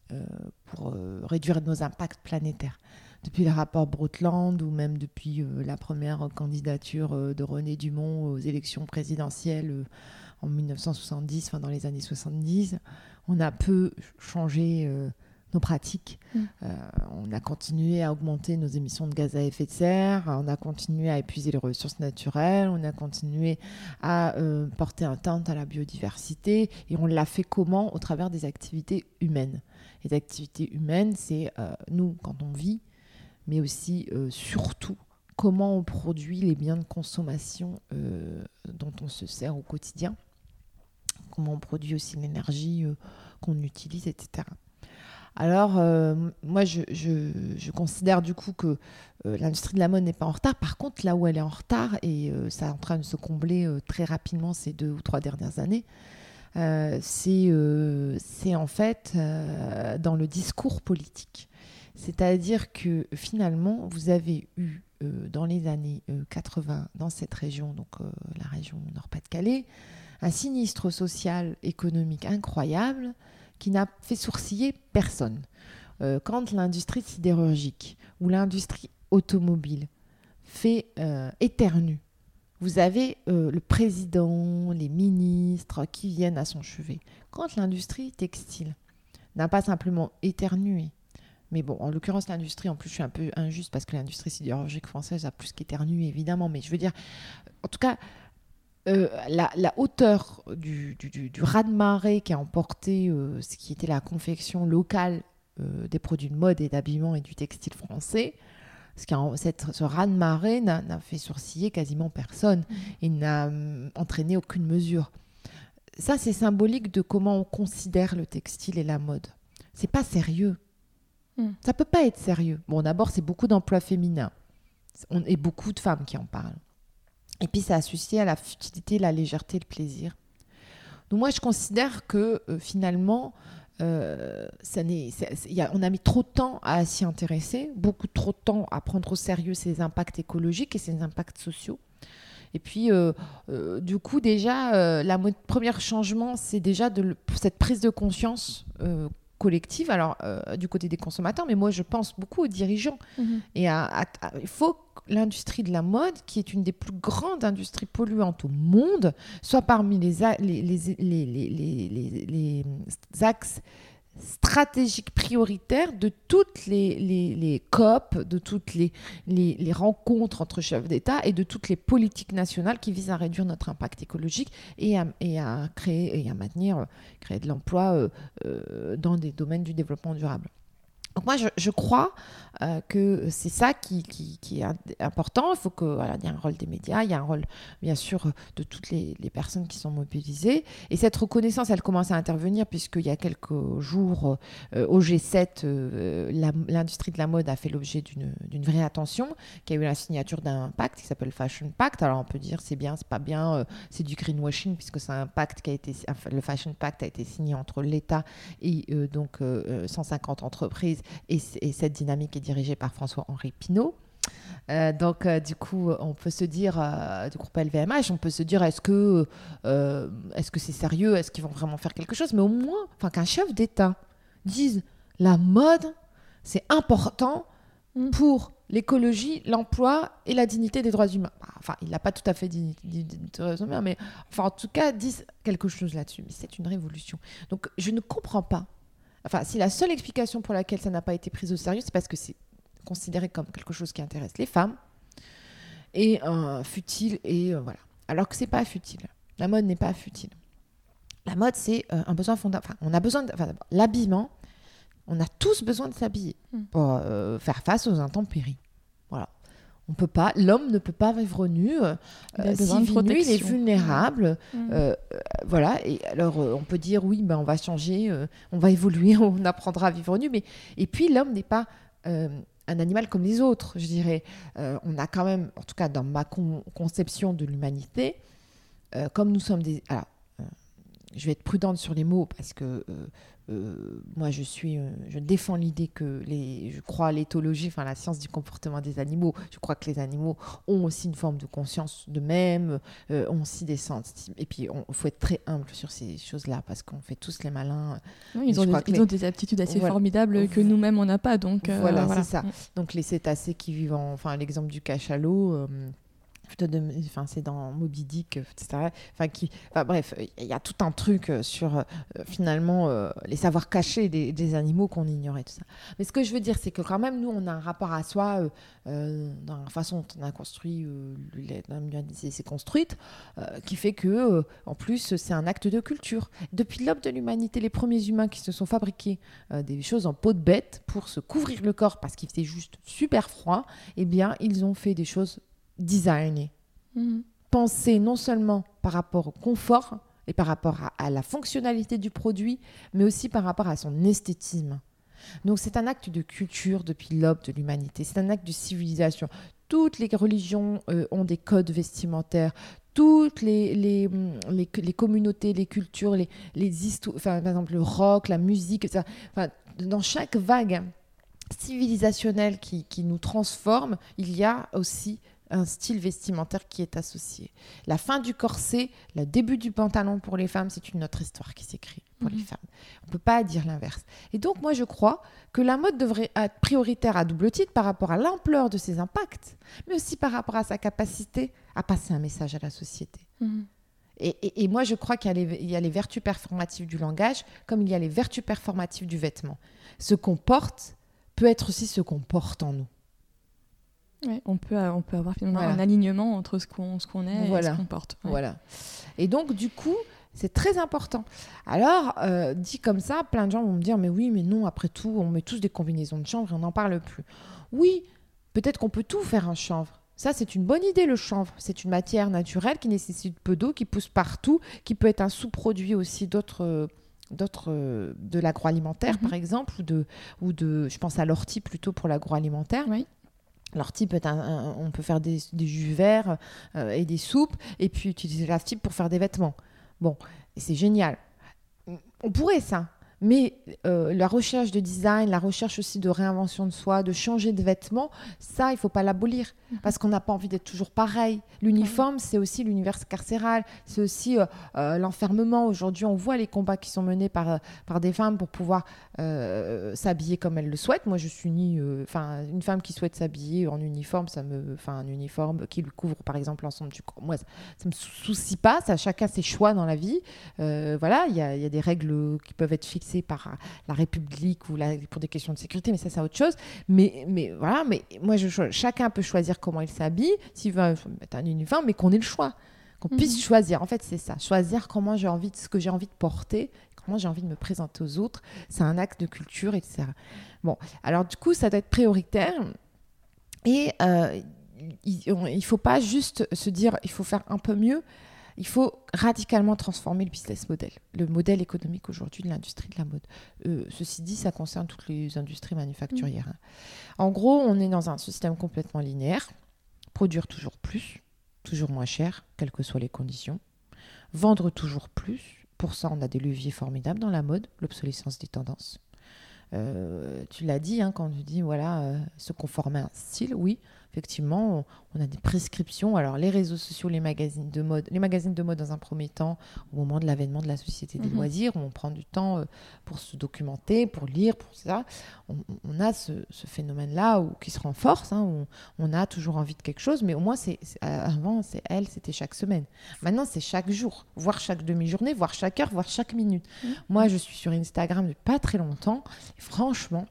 pour réduire nos impacts planétaires. Depuis le rapport Brotland ou même depuis la première candidature de René Dumont aux élections présidentielles en 1970, enfin dans les années 70, on a peu changé euh, nos pratiques. Mm. Euh, on a continué à augmenter nos émissions de gaz à effet de serre, on a continué à épuiser les ressources naturelles, on a continué à euh, porter atteinte à la biodiversité et on l'a fait comment? Au travers des activités humaines. Les activités humaines, c'est nous quand on vit, mais aussi surtout comment on produit les biens de consommation dont on se sert au quotidien comment on produit aussi l'énergie euh, qu'on utilise, etc. Alors, euh, moi, je, considère du coup que euh, l'industrie de la mode n'est pas en retard. Par contre, là où elle est en retard, et ça est en train de se combler très rapidement ces deux ou trois dernières années, c'est en fait dans le discours politique. C'est-à-dire que finalement, vous avez eu dans les années 80, dans cette région, donc la région Nord-Pas-de-Calais, un sinistre social économique incroyable qui n'a fait sourciller personne. Euh, quand l'industrie sidérurgique ou l'industrie automobile fait euh, éternue, vous avez euh, le président, les ministres qui viennent à son chevet. Quand l'industrie textile n'a pas simplement éternué, mais bon, en l'occurrence, l'industrie, en plus, je suis un peu injuste parce que l'industrie sidérurgique française a plus qu'éternué, évidemment. Mais je veux dire, en tout cas, euh, la, hauteur du, du, raz-de-marée qui a emporté euh, ce qui était la confection locale euh, des produits de mode et d'habillement et du textile français, ce, qui a, cette, ce raz-de-marée n'a fait sourciller quasiment personne mmh. et n'a entraîné aucune mesure. Ça, c'est symbolique de comment on considère le textile et la mode. C'est pas sérieux. Mmh. Ça peut pas être sérieux. Bon, d'abord, c'est beaucoup d'emplois féminins on, et beaucoup de femmes qui en parlent. Et puis ça associe à la futilité, la légèreté, le plaisir. Donc moi je considère que euh, finalement, euh, on a mis trop de temps à s'y intéresser, beaucoup trop de temps à prendre au sérieux ces impacts écologiques et ces impacts sociaux. Et puis, euh, du coup, déjà, la premier changement, c'est déjà cette prise de conscience collective, alors du côté des consommateurs, mais moi, je pense beaucoup aux dirigeants. Mhm. Et il faut l'industrie de la mode, qui est une des plus grandes industries polluantes au monde, soit parmi les, les, les, les axes stratégiques prioritaires de toutes les, COP, de toutes les, rencontres entre chefs d'État et de toutes les politiques nationales qui visent à réduire notre impact écologique et à, créer et à maintenir créer de l'emploi euh, euh, dans des domaines du développement durable. Donc moi, je, crois euh, que c'est ça qui, est important. Il faut que y a un rôle des médias, il y a un rôle bien sûr de toutes les, personnes qui sont mobilisées. Et cette reconnaissance, elle commence à intervenir puisqu'il y a quelques jours euh, au G7, euh, l'industrie de la mode a fait l'objet d'une vraie attention, qui a eu la signature d'un pacte qui s'appelle Fashion Pact. Alors on peut dire c'est bien, c'est pas bien, c'est du greenwashing puisque c'est un pacte qui a été, le Fashion Pact a été signé entre l'État et donc 150 entreprises et, cette dynamique est dirigée par François-Henri Pinault. Euh, donc, euh, du coup, on peut se dire, euh, du groupe LVMH, on peut se dire, est-ce que est-ce que c'est sérieux? Est-ce qu'ils vont vraiment faire quelque chose? Mais au moins, enfin, qu'un chef d'État dise, la mode, c'est important mm. pour l'écologie, l'emploi et la dignité des droits humains. Bah, enfin, il n'a pas tout à fait dit des droits humains, mais enfin, en tout cas, disent quelque chose là-dessus. Mais c'est une révolution. Donc, je ne comprends pas Enfin, si la seule explication pour laquelle ça n'a pas été pris au sérieux, c'est parce que c'est considéré comme quelque chose qui intéresse les femmes et euh, futile et euh, voilà. Alors que c'est pas futile. La mode n'est pas futile. La mode, c'est euh, un besoin fondamental. Enfin, on a besoin de l'habillement. On a tous besoin de s'habiller hmm. pour faire face aux intempéries. On peut pas, l'homme ne peut pas vivre nu. Euh, S'il vit nu, il est vulnérable. Mmh. Mmh. Euh, voilà. Et alors, euh, on peut dire oui, ben, on va changer, euh, on va évoluer, on apprendra à vivre nu. Mais et puis, l'homme n'est pas un animal comme les autres, je dirais. on a quand même, en tout cas dans ma conception de l'humanité, comme nous sommes des. Alors, je vais être prudente sur les mots parce que euh, moi, je suis, euh, je défends l'idée que les, je crois à l'éthologie, enfin la science du comportement des animaux. Je crois que les animaux ont aussi une forme de conscience d'eux-mêmes, euh, ont aussi des sens. Et puis, il faut être très humble sur ces choses-là parce qu'on fait tous les malins. ils, ont des, ont des, aptitudes assez formidables que nous-mêmes on n'a pas. Donc voilà, c'est ça. Mm. Donc les cétacés qui vivent, en, enfin l'exemple du cachalot enfin c'est dans Moby Dick etc enfin bref il y a tout un truc euh, sur euh, finalement euh, les savoirs cachés des, des animaux qu'on ignorait tout ça. Mais ce que je veux dire c'est que quand même nous on a un rapport à soi dans la façon dont on a construit c'est construite qui fait que en plus c'est un acte de culture. Depuis l'aube de l'humanité les premiers humains qui se sont fabriqués des choses en peau de bête pour se couvrir le corps parce qu'il faisait juste super froid eh bien ils ont fait des choses designer. Mhm. Penser non seulement par rapport au confort et par rapport à, la fonctionnalité du produit, mais aussi par rapport à son esthétisme. Donc c'est un acte de culture depuis l'aube de l'humanité, c'est un acte de civilisation. Toutes les religions euh, ont des codes vestimentaires, toutes les, les, les, communautés, les cultures, les, les histoires, enfin, par exemple le rock, la musique, ça, enfin, dans chaque vague civilisationnelle qui, qui, nous transforme, il y a aussi un style vestimentaire qui est associé. La fin du corset, le début du pantalon pour les femmes, c'est une autre histoire qui s'écrit pour les mhm. femmes. On ne peut pas dire l'inverse. Et donc moi je crois que la mode devrait être prioritaire à double titre par rapport à l'ampleur de ses impacts, mais aussi par rapport à sa capacité à passer un message à la société. Mhm. Et, moi, je crois qu'il y, y, a les vertus performatives du langage, comme il y a les vertus performatives du vêtement. Ce qu'on porte peut être aussi ce qu'on porte en nous on, peut, euh, on peut avoir finalement un alignement entre ce qu'on est et ce qu'on porte. Voilà. Et donc, du coup, c'est très important. Alors, euh, dit comme ça, plein de gens vont me dire Mais oui, mais non, après tout, on met tous des combinaisons de chanvre et on n'en parle plus. Oui, peut-être qu'on peut tout faire un chanvre. Ça, c'est une bonne idée, le chanvre. C'est une matière naturelle qui nécessite peu d'eau, qui pousse partout, qui peut être un sous-produit aussi d'autres d'autres de l'agroalimentaire mhm. par exemple ou de ou de je pense à l'ortie plutôt pour l'agroalimentaire oui. Alors, type, on peut faire des, jus verts euh, et des soupes, et puis utiliser la type pour faire des vêtements. Bon, c'est génial. On pourrait ça. Mais euh, la recherche de design, la recherche aussi de réinvention de soi, de changer de vêtements, ça, il faut pas l'abolir. Mhm. Parce qu'on n'a pas envie d'être toujours pareil. L'uniforme, c'est aussi l'univers carcéral. C'est aussi euh, euh, l'enfermement. Aujourd'hui, on voit les combats qui sont menés par, par des femmes pour pouvoir s'habiller comme elles le souhaitent. Moi, je suis ni. Enfin, une femme qui souhaite s'habiller en uniforme, ça me. Enfin, un uniforme qui lui couvre, par exemple, l'ensemble du corps. Moi, ça ne me soucie pas. Ça, chacun ses choix dans la vie. voilà, il y a, y a des règles qui peuvent être fixées par la République ou pour des questions de sécurité, mais ça, c'est autre chose. Mais, mais voilà, mais moi, je, chacun peut choisir comment il s'habille, s'il veut mettre un uniforme, mais qu'on ait le choix, qu'on puisse mhm. choisir. En fait, c'est ça, choisir comment j'ai envie de, ce que j'ai envie de porter, comment j'ai envie de me présenter aux autres. C'est un acte de culture, etc. Bon, alors du coup, ça doit être prioritaire. Et euh, il ne faut pas juste se dire il faut faire un peu mieux. Il faut radicalement transformer le business model, le modèle économique aujourd'hui de l'industrie de la mode. Euh, ceci dit, ça concerne toutes les industries manufacturières. Hein. En gros, on est dans un système complètement linéaire. Produire toujours plus, toujours moins cher, quelles que soient les conditions. Vendre toujours plus. Pour ça, on a des leviers formidables dans la mode, l'obsolescence des tendances. Euh, tu l'as dit, hein, quand tu dis voilà, euh, se conformer à un style, oui, effectivement, on a des prescriptions. Alors, les réseaux sociaux, les magazines de mode, les magazines de mode dans un premier temps, au moment de l'avènement de la société des mhm. loisirs, où on prend du temps euh, pour se documenter, pour lire, pour ça. On, a ce, phénomène-là qui se renforce. Hein, où on, a toujours envie de quelque chose, mais au moins, c'est avant, c'est elle, c'était chaque semaine. Maintenant, c'est chaque jour, voire chaque demi-journée, voire chaque heure, voire chaque minute. Mhm. Moi, je suis sur Instagram depuis pas très longtemps. Et franchement,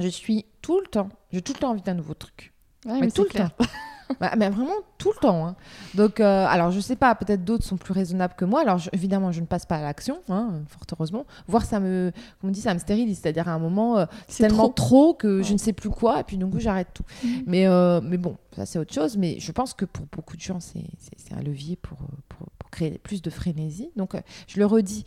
je suis tout le temps, j'ai tout le temps envie d'un nouveau truc mais, tout le temps. Bah, mais vraiment tout le temps. Hein. Donc, euh, alors je sais pas, peut-être d'autres sont plus raisonnables que moi. Alors évidemment, je ne passe pas à l'action, hein, fort heureusement. Voir ça me, comme on dit, ça me stérilise. C'est-à-dire à un moment, euh, c'est tellement trop. que je ne sais plus quoi, et puis du coup, j'arrête tout. Mhm. Mais, euh, mais bon, ça c'est autre chose. Mais je pense que pour beaucoup de gens, c'est un levier pour, pour, pour, créer plus de frénésie. Donc, je le redis,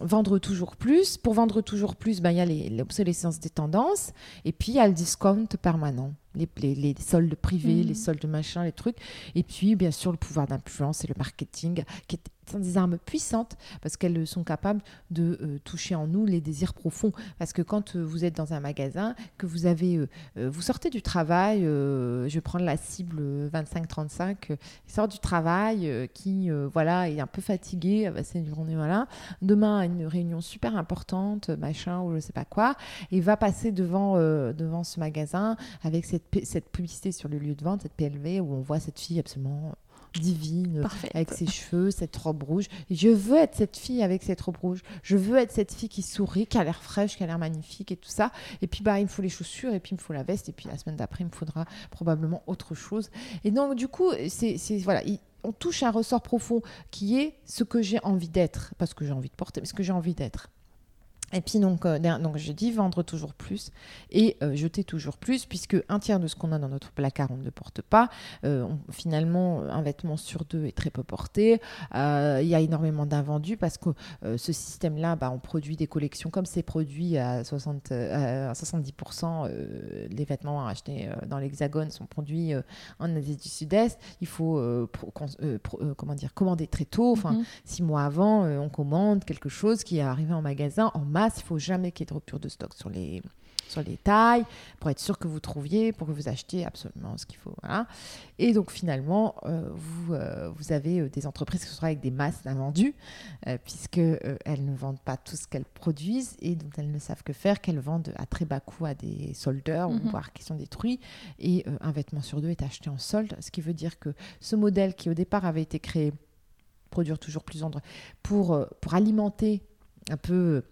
vendre toujours plus. Pour vendre toujours plus, ben, il y a l'obsolescence des tendances, et puis il y a le discount permanent. Les, les, les soldes privés, les soldes machin, les trucs. Et puis, bien sûr, le pouvoir d'influence et le marketing, qui sont des armes puissantes parce qu'elles sont capables de euh, toucher en nous les désirs profonds. Parce que quand euh, vous êtes dans un magasin, que vous avez, euh, vous sortez du travail, je vais prendre la cible euh, 25-35, euh, il sort du travail, qui voilà est un peu fatigué, euh, c'est une journée voilà. Demain a une réunion super importante, machin ou je sais pas quoi, et va passer devant devant ce magasin avec cette Cette publicité sur le lieu de vente, cette PLV où on voit cette fille absolument divine avec ses cheveux, cette robe rouge. Je veux être cette fille avec cette robe rouge. Je veux être cette fille qui sourit, qui a l'air fraîche, qui a l'air magnifique et tout ça. Et puis, bah, il me faut les chaussures, et puis il me faut la veste, et puis la semaine d'après, il me faudra probablement autre chose. Et donc, du coup, c'est c'est- voilà. il- on touche un ressort profond qui est ce que j'ai envie d'être, pas ce que j'ai envie de porter, mais ce que j'ai envie d'être. Et puis donc, euh, donc je dis vendre toujours plus et euh, jeter toujours plus, puisque un tiers de ce qu'on a dans notre placard, on ne le porte pas. Euh, on- finalement, un vêtement sur deux est très peu porté. Il y a énormément d'invendus parce que ce système-là, bah, on produit des collections comme c'est produit à, 60, euh, à 70%. euh, les vêtements achetés dans l'Hexagone sont produits en Asie du Sud-Est. Il faut pro- cons- pro- comment dire, commander très tôt. Enfin, Mhm. six mois avant, on commande quelque chose qui est arrivé en magasin en masse. Il faut jamais qu'il y ait de rupture de stock sur les, sur les tailles pour être sûr que vous trouviez, pour que vous achetiez absolument ce qu'il faut. voilà. Et donc finalement, euh, vous, euh, vous avez euh, des entreprises qui sont avec des masses d'invendus, euh, puisque euh, elles ne vendent pas tout ce qu'elles produisent et dont elles ne savent que faire, qu'elles vendent à très bas coût à des soldeurs, ou Mhm. voire qui sont détruits. Et un vêtement sur deux est acheté en solde, ce qui veut dire que ce modèle qui au départ avait été créé produire toujours plus en pour, pour alimenter un peu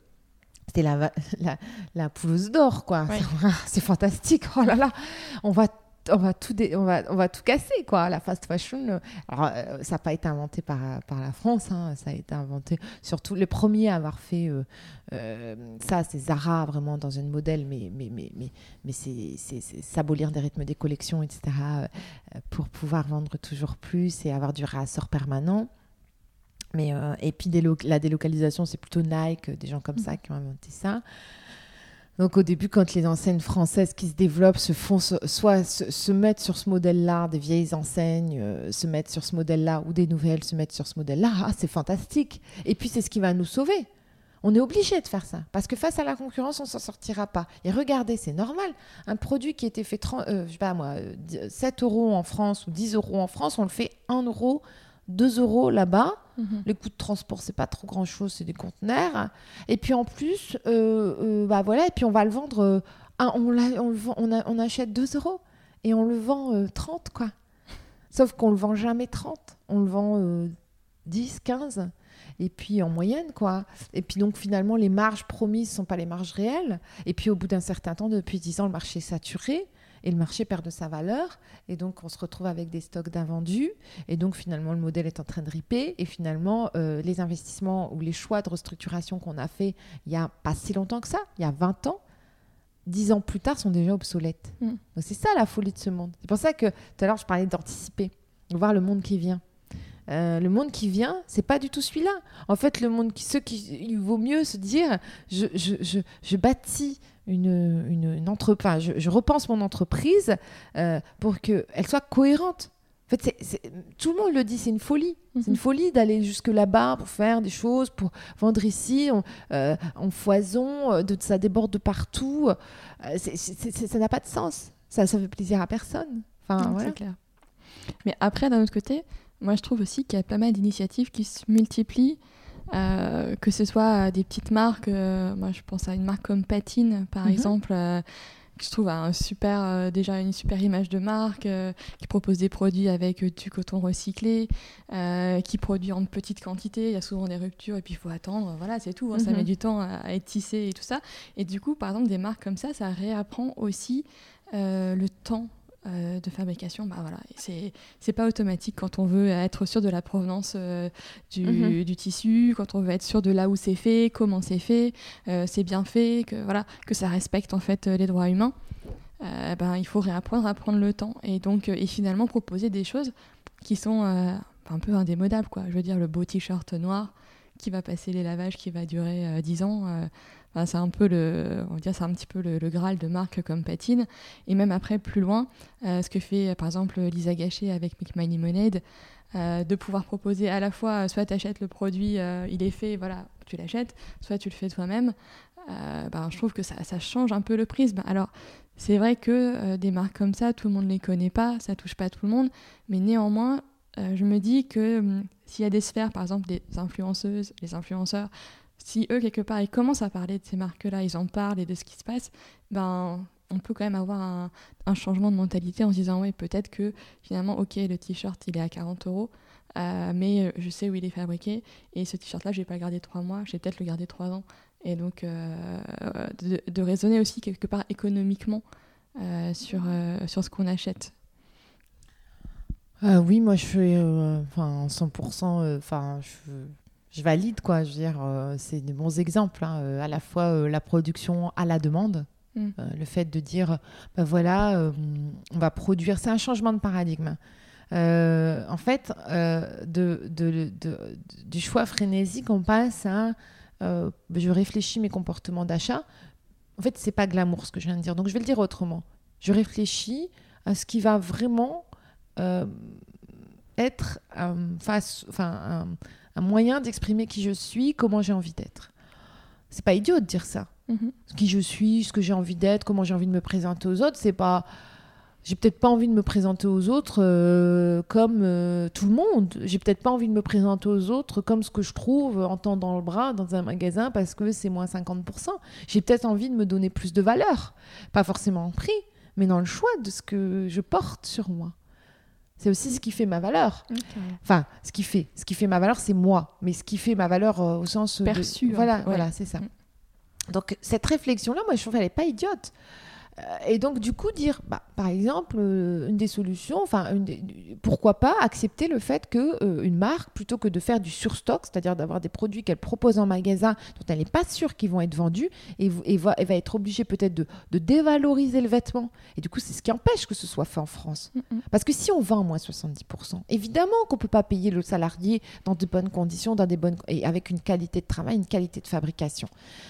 c'était la, la, la pouleuse d'or quoi. Ouais. c'est fantastique oh là là. On va on va tout dé- on va on va tout casser quoi. La fast fashion euh, alors euh, ça n'a pas été inventé par par la France hein, ça a été inventé surtout les premiers à avoir fait euh, euh, ça c'est Zara vraiment dans un modèle mais mais mais mais mais c'est s'abolir des rythmes des collections etc pour pouvoir vendre toujours plus et avoir du réassort permanent mais, euh, et puis délo- la délocalisation, c'est plutôt Nike, des gens comme ça qui ont inventé ça. Donc au début, quand les enseignes françaises qui se développent se font soit se, se mettre sur ce modèle-là, des vieilles enseignes euh, se mettent sur ce modèle-là, ou des nouvelles se mettent sur ce modèle-là, ah, c'est fantastique. Et puis c'est ce qui va nous sauver. On est obligé de faire ça, parce que face à la concurrence, on s'en sortira pas. Et regardez, c'est normal. Un produit qui était fait 30, euh, je sais pas moi, euh, 7 euros en France ou 10 euros en France, on le fait 1 euro, 2 euros là-bas. Mhm. Les coûts de transport, c'est pas trop grand chose, c'est des conteneurs. Et puis en plus, euh, euh, bah voilà, et puis on va le vendre, euh, un- on, l'a- on, le vend- on, a- on achète 2 euros et on le vend euh, 30, quoi. Sauf qu'on le vend jamais 30, on le vend euh, 10, 15. Et puis en moyenne, quoi. Et puis donc finalement, les marges promises ne sont pas les marges réelles. Et puis au bout d'un certain temps, depuis 10 ans, le marché est saturé et le marché perd de sa valeur. Et donc on se retrouve avec des stocks d'invendus. Et donc finalement, le modèle est en train de riper. Et finalement, euh, les investissements ou les choix de restructuration qu'on a fait il n'y a pas si longtemps que ça, il y a 20 ans, 10 ans plus tard, sont déjà obsolètes. Mm. Donc c'est ça la folie de ce monde. C'est pour ça que tout à l'heure, je parlais d'anticiper, de voir le monde qui vient. Euh, le monde qui vient, c'est pas du tout celui-là. En fait, le monde qui, ceux qui, il vaut mieux se dire, je, je, je, je bâtis une, une, une entreprise, enfin, je, je repense mon entreprise euh, pour qu'elle soit cohérente. En fait, tout le monde le dit, c'est une folie. C'est une Mhm. folie d'aller jusque là-bas pour faire des choses, pour vendre ici, on, euh, en foison, euh, de, ça déborde de partout. Euh, ça n'a pas de sens. Ça, ça fait plaisir à personne. Enfin, Non, voilà. Clair. Mais après, d'un autre côté, moi je trouve aussi qu'il y a pas mal d'initiatives qui se multiplient, euh, que ce soit des petites marques. euh, moi je pense à une marque comme Patine par Mhm. exemple. euh, que je trouve a un super, euh, déjà une super image de marque, euh, qui propose des produits avec euh, du coton recyclé, euh, qui produit en petite quantité, il y a souvent des ruptures et puis il faut attendre, voilà c'est tout, hein, ça Mhm. met du temps à, à être tissé et tout ça. Et du coup, par exemple, des marques comme ça, ça réapprend aussi euh, le temps euh, de fabrication. Bah voilà, c'est pas automatique quand on veut être sûr de la provenance euh, du, Mhm. du tissu, quand on veut être sûr de là où c'est fait, comment c'est fait, euh, c'est bien fait, que voilà, que ça respecte en fait les droits humains. Ben, il faut réapprendre à prendre le temps et donc et finalement proposer des choses qui sont un peu indémodables quoi. Je veux dire le beau t-shirt noir qui va passer les lavages qui va durer 10 ans c'est un peu le, on c'est un petit peu le, graal de marques comme Patine. Et même après, plus loin, ce que fait par exemple Lisa Gachet avec Make My Lemonade, de pouvoir proposer à la fois, soit tu achètes le produit, il est fait, voilà, tu l'achètes, soit tu le fais toi-même. Ben, je trouve que ça, ça, change un peu le prisme. Alors, c'est vrai que des marques comme ça, tout le monde ne les connaît pas, ça touche pas tout le monde, mais néanmoins, je me dis que hum, s'il y a des sphères, par exemple des influenceuses, les influenceurs, si eux, quelque part, ils commencent à parler de ces marques-là, ils en parlent et de ce qui se passe, ben, on peut quand même avoir un, changement de mentalité en se disant, oui, peut-être que finalement, ok, le t-shirt, il est à 40 euros, euh, mais euh, je sais où il est fabriqué, et ce t-shirt-là, je vais pas le garder trois mois, je vais peut-être le garder trois ans. Et donc, euh, de, raisonner aussi quelque part économiquement sur, sur ce qu'on achète. Oui, moi, je fais enfin 100%, enfin, je je valide quoi. Je veux dire, euh, c'est des bons exemples. Hein. Euh, à la fois euh, la production à la demande, mm. le fait de dire, ben voilà, on va produire, c'est un changement de paradigme. en fait, de, de, du choix frénésique, on passe à, je réfléchis mes comportements d'achat. En fait, c'est pas glamour ce que je viens de dire. Donc, je vais le dire autrement. Je réfléchis à ce qui va vraiment être face, enfin un moyen d'exprimer qui je suis, comment j'ai envie d'être. C'est pas idiot de dire ça. Mhm. Qui je suis, ce que j'ai envie d'être, comment j'ai envie de me présenter aux autres, c'est pas. J'ai peut-être pas envie de me présenter aux autres euh, comme euh, tout le monde. J'ai peut-être pas envie de me présenter aux autres comme ce que je trouve en temps dans le bras dans un magasin parce que c'est moins 50%. J'ai peut-être envie de me donner plus de valeur. Pas forcément en prix, mais dans le choix de ce que je porte sur moi. C'est aussi ce qui fait ma valeur. Enfin, ce qui fait, ce qui fait ma valeur, c'est moi. Mais ce qui fait ma valeur euh, au sens perçu. Voilà, voilà, c'est ça. Mm. Donc cette réflexion-là, moi, je trouve qu'elle n'est pas idiote. Euh, et donc, du coup, dire, bah, par exemple, euh, une des solutions, enfin, pourquoi pas accepter le fait qu'une euh, une marque, plutôt que de faire du surstock, c'est-à-dire d'avoir des produits qu'elle propose en magasin dont elle n'est pas sûre qu'ils vont être vendus, et, et, va, va, être obligée peut-être de, dévaloriser le vêtement. Et du coup, c'est ce qui empêche que ce soit fait en France. Parce que si on vend moins 70%, évidemment qu'on ne peut pas payer le salarié dans de bonnes conditions, dans des bonnes, et avec une qualité de travail, une qualité de fabrication.